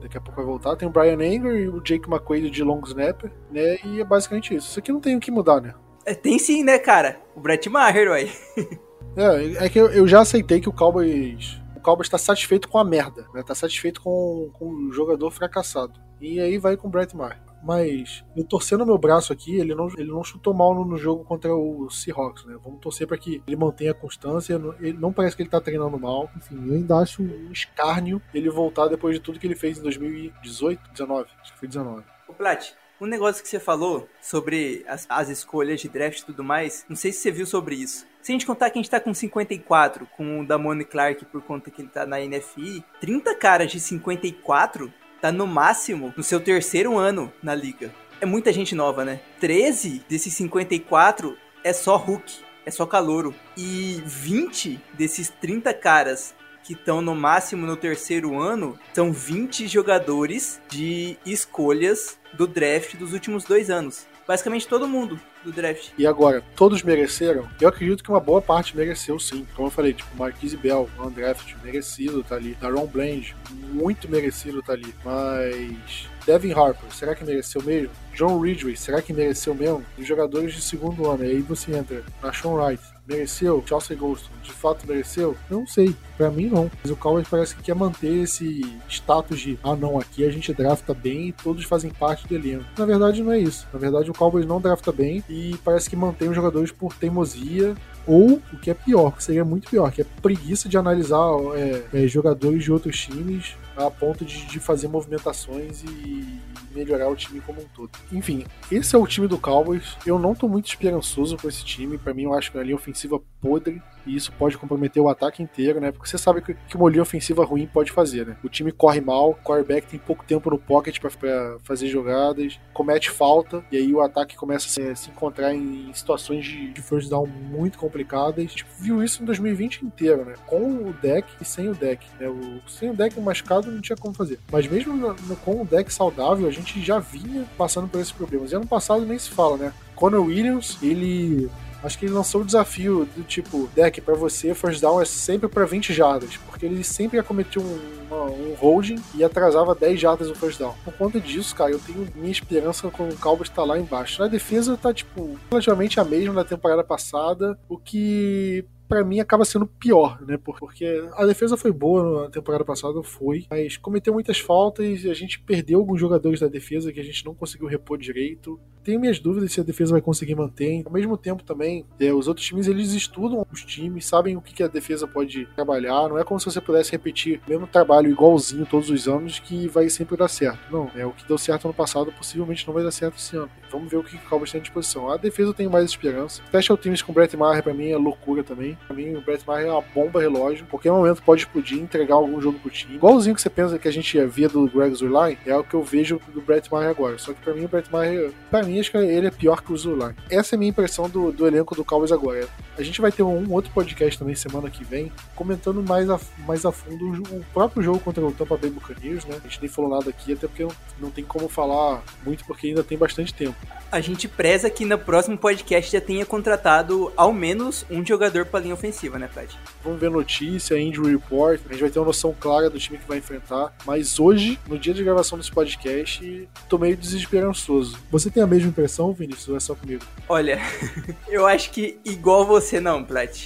[SPEAKER 2] daqui a pouco vai voltar. Tem o Brian Anger e o Jake McQuaid de long snapper, né? E é basicamente isso. Isso aqui não tem o que mudar, né?
[SPEAKER 3] É, tem sim, né, cara? O Brett Maher, ué.
[SPEAKER 2] é, é que eu, eu, já aceitei que o Cowboys... O Cowboys tá satisfeito com a merda, né? Tá satisfeito com, com o jogador fracassado. E aí vai com o Brett Maher mas eu torcendo meu braço aqui, ele não, ele não chutou mal no, no jogo contra o Seahawks, né? Vamos torcer para que ele mantenha a constância. Ele não parece que ele tá treinando mal. Enfim, eu ainda acho um escárnio ele voltar depois de tudo que ele fez em 2018, 19, acho que foi 19.
[SPEAKER 3] O Plat, um negócio que você falou sobre as, as, escolhas de draft e tudo mais, não sei se você viu sobre isso. Se a gente contar que a gente tá com 54, com o Damone Clark por conta que ele tá na NFI, 30 caras de 54 tá no máximo no seu terceiro ano na liga. É muita gente nova, né? 13 desses 54 é só Hulk, é só calouro. E 20 desses 30 caras que estão no máximo no terceiro ano são 20 jogadores de escolhas do draft dos últimos dois anos basicamente todo mundo do draft.
[SPEAKER 2] E agora, todos mereceram? Eu acredito que uma boa parte mereceu sim. Como eu falei, tipo, Marquise Bell, draft merecido tá ali. Daron Bland, muito merecido tá ali. Mas Devin Harper, será que mereceu mesmo? John Ridgway, será que mereceu mesmo? Os jogadores de segundo ano, e aí você entra na Sean Wright, mereceu? Chelsea Ghost, de fato mereceu? Não sei, para mim não. Mas o Cowboys parece que quer manter esse status de ah não, aqui a gente drafta bem e todos fazem parte do elenco. Na verdade não é isso. Na verdade o Cowboys não drafta bem e parece que mantém os jogadores por teimosia ou o que é pior, que seria muito pior, que é preguiça de analisar é, é, jogadores de outros times a ponto de, de fazer movimentações e melhorar o time como um todo. Enfim, esse é o time do Cowboys. Eu não tô muito esperançoso com esse time. Para mim, eu acho que é uma linha ofensiva podre e isso pode comprometer o ataque inteiro, né? Porque você sabe que, que uma linha ofensiva ruim pode fazer, né? O time corre mal, o quarterback tem pouco tempo no pocket para fazer jogadas, comete falta, e aí o ataque começa a se, se encontrar em situações de, de first down muito complicadas. Gente viu isso em 2020 inteiro, né? Com o deck e sem o deck. Né? O, sem o deck machucado não tinha como fazer. Mas mesmo no, no, com o deck saudável, a gente já vinha passando por esses problemas. E ano passado nem se fala, né? Conor Williams, ele Acho que ele lançou o desafio do tipo, deck, para você, first down é sempre para 20 jardas, porque ele sempre ia cometer um, uma, um holding e atrasava 10 jardas no first down. Por conta disso, cara, eu tenho minha esperança com o Cowboys tá lá embaixo. Na defesa tá, tipo, relativamente a mesma da temporada passada, o que para mim acaba sendo pior, né? Porque a defesa foi boa na temporada passada, foi, mas cometeu muitas faltas e a gente perdeu alguns jogadores da defesa que a gente não conseguiu repor direito. Tenho minhas dúvidas se a defesa vai conseguir manter. Ao mesmo tempo também, é, os outros times eles estudam os times, sabem o que, que a defesa pode trabalhar. Não é como se você pudesse repetir o mesmo trabalho igualzinho todos os anos que vai sempre dar certo. Não, é o que deu certo ano passado possivelmente não vai dar certo esse ano. Vamos ver o que o Cowboys tem à disposição. A defesa eu tenho mais esperança. Special Teams com Brett Maher pra mim é loucura também. Pra mim, o Brett Maher é uma bomba relógio. Qualquer momento pode explodir e entregar algum jogo pro time. Igualzinho que você pensa que a gente via do Greg Zurline, é o que eu vejo do Brett Maher agora. Só que pra mim, o Brett Maher, pra mim, acho que ele é pior que o Zurline. Essa é a minha impressão do, do elenco do Cowboys agora. A gente vai ter um outro podcast também semana que vem, comentando mais a, mais a fundo o, o próprio jogo contra o Tampa Bay Buccaneers, né? A gente nem falou nada aqui, até porque não, não tem como falar muito, porque ainda tem bastante tempo.
[SPEAKER 3] A gente preza que no próximo podcast já tenha contratado ao menos um jogador para linha ofensiva, né, Fred?
[SPEAKER 2] Vamos ver notícia, injury report, a gente vai ter uma noção clara do time que vai enfrentar. Mas hoje, no dia de gravação desse podcast, tô meio desesperançoso. Você tem a mesma impressão, Vinícius, ou é só comigo?
[SPEAKER 3] Olha, eu acho que igual você não, Plat.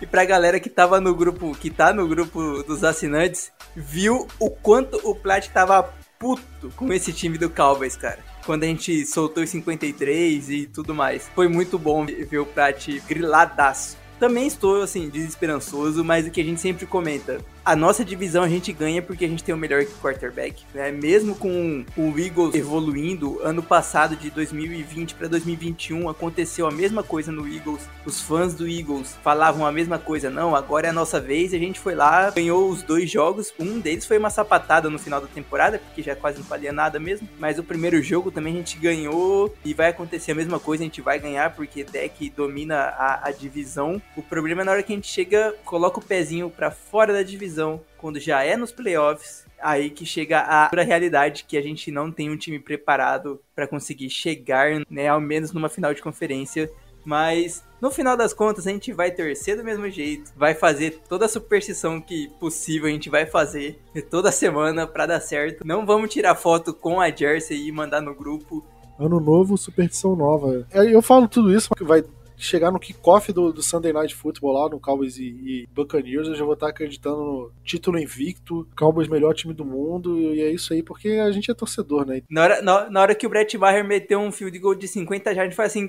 [SPEAKER 3] E pra galera que tava no grupo, que tá no grupo dos assinantes, viu o quanto o Plat tava puto com esse time do Cowboys, cara. Quando a gente soltou os 53 e tudo mais. Foi muito bom ver o Plat griladaço. Também estou, assim, desesperançoso, mas o que a gente sempre comenta, a nossa divisão a gente ganha porque a gente tem o melhor quarterback, né? Mesmo com o Eagles evoluindo, ano passado de 2020 para 2021 aconteceu a mesma coisa no Eagles. Os fãs do Eagles falavam a mesma coisa, não, agora é a nossa vez. E a gente foi lá, ganhou os dois jogos. Um deles foi uma sapatada no final da temporada, porque já quase não valia nada mesmo. Mas o primeiro jogo também a gente ganhou e vai acontecer a mesma coisa, a gente vai ganhar porque deck domina a, a divisão. O problema é na hora que a gente chega, coloca o pezinho para fora da divisão quando já é nos playoffs, aí que chega a dura realidade que a gente não tem um time preparado para conseguir chegar, né, ao menos numa final de conferência. Mas no final das contas a gente vai torcer do mesmo jeito, vai fazer toda a superstição que possível a gente vai fazer toda semana para dar certo. Não vamos tirar foto com a jersey e mandar no grupo.
[SPEAKER 2] Ano novo, superstição nova. É, eu falo tudo isso porque vai chegar no kickoff do, do Sunday Night Football lá no Cowboys e, e, Buccaneers, eu já vou estar acreditando no título invicto, Cowboys melhor time do mundo, e é isso aí, porque a gente é torcedor, né?
[SPEAKER 3] Na hora, na, na hora que o Brett Maher meteu um field goal de 50 já a gente faz assim,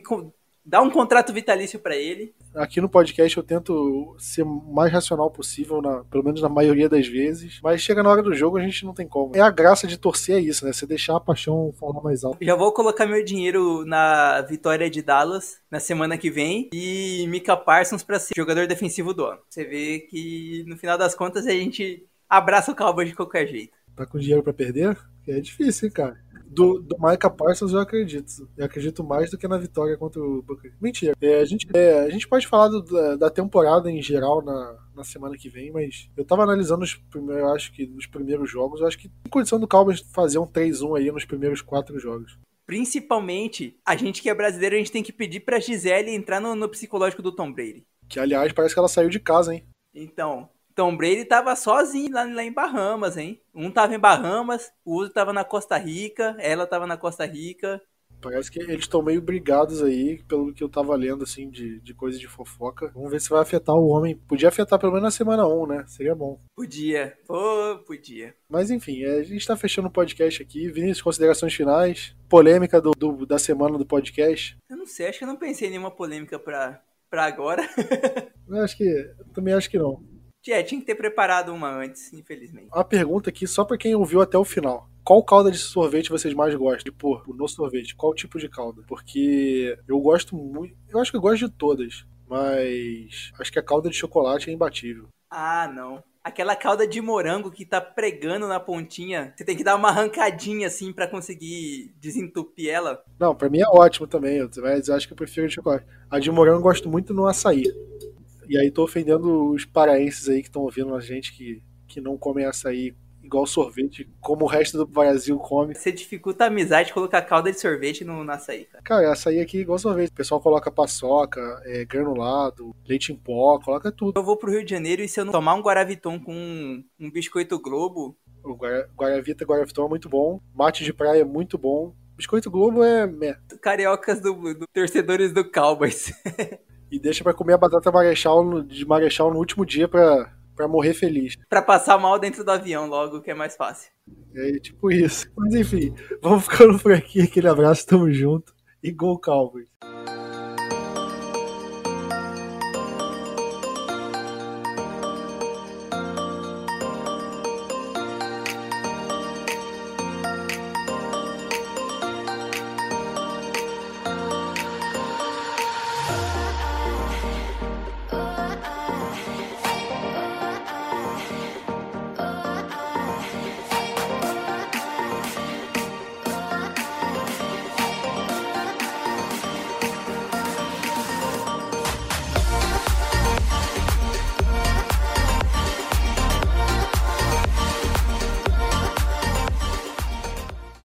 [SPEAKER 3] dá um contrato vitalício para ele.
[SPEAKER 2] Aqui no podcast eu tento ser o mais racional possível, na, pelo menos na maioria das vezes. Mas chega na hora do jogo, a gente não tem como. É a graça de torcer é isso, né? Você deixar a paixão falar mais alto.
[SPEAKER 3] Já vou colocar meu dinheiro na vitória de Dallas na semana que vem e Mika Parsons para ser jogador defensivo do ano. Você vê que no final das contas a gente abraça o Cowboys de qualquer jeito.
[SPEAKER 2] Tá com dinheiro para perder? É difícil, hein, cara do, do Micah Parsons eu acredito. Eu acredito mais do que na vitória contra o Booker. Mentira. É, a, gente, é, a gente pode falar do, da, da, temporada em geral na, na semana que vem, mas eu tava analisando os primeiros, acho que nos primeiros jogos, eu acho que tem condição do Cowboys fazer um 3-1 aí nos primeiros quatro jogos.
[SPEAKER 3] Principalmente, a gente que é brasileiro, a gente tem que pedir pra Gisele entrar no, no psicológico do Tom Brady.
[SPEAKER 2] Que, aliás, parece que ela saiu de casa, hein?
[SPEAKER 3] Então, Tom Brady tava sozinho lá, lá, em Bahamas, hein? Um tava em Bahamas, o outro tava na Costa Rica, ela tava na Costa Rica.
[SPEAKER 2] Parece que eles estão meio brigados aí, pelo que eu tava lendo, assim, de, de coisa de fofoca. Vamos ver se vai afetar o homem. Podia afetar pelo menos na semana 1, né? Seria bom.
[SPEAKER 3] Podia. Pô, podia.
[SPEAKER 2] Mas enfim, é, a gente tá fechando o podcast aqui. Vinícius, considerações finais. Polêmica do, do, da semana do podcast.
[SPEAKER 3] Eu não sei, acho que eu não pensei em nenhuma polêmica pra, pra agora.
[SPEAKER 2] eu acho que. Também acho que não.
[SPEAKER 3] É, tinha que ter preparado uma antes, infelizmente.
[SPEAKER 2] Uma pergunta aqui só para quem ouviu até o final. Qual calda de sorvete vocês mais gostam de pôr no sorvete? Qual tipo de calda? Porque eu gosto muito. Eu acho que eu gosto de todas. Mas acho que a calda de chocolate é imbatível.
[SPEAKER 3] Ah, não. Aquela calda de morango que tá pregando na pontinha, você tem que dar uma arrancadinha assim para conseguir desentupir ela.
[SPEAKER 2] Não, para mim é ótimo também, mas eu acho que eu prefiro de chocolate. A de morango eu gosto muito no açaí. E aí tô ofendendo os paraenses aí que estão ouvindo a gente que, que não comem açaí igual sorvete, como o resto do Brasil come.
[SPEAKER 3] Você dificulta a amizade colocar calda de sorvete no, no açaí, cara.
[SPEAKER 2] Cara, açaí aqui é igual sorvete. O pessoal coloca paçoca, é, granulado, leite em pó, coloca tudo.
[SPEAKER 3] Eu vou pro Rio de Janeiro e se eu não tomar um Guaraviton com um, um biscoito Globo...
[SPEAKER 2] O Guara, Guaravita Guaraviton é muito bom. Mate de praia é muito bom. Biscoito Globo é...
[SPEAKER 3] Cariocas do, do torcedores do Cowboys.
[SPEAKER 2] e deixa para comer a batata marechal de marechal no último dia pra, pra morrer feliz.
[SPEAKER 3] Pra passar mal dentro do avião logo, que é mais fácil.
[SPEAKER 2] É tipo isso. Mas enfim, vamos ficando por aqui. Aquele abraço, tamo junto. E Gol Cowboys.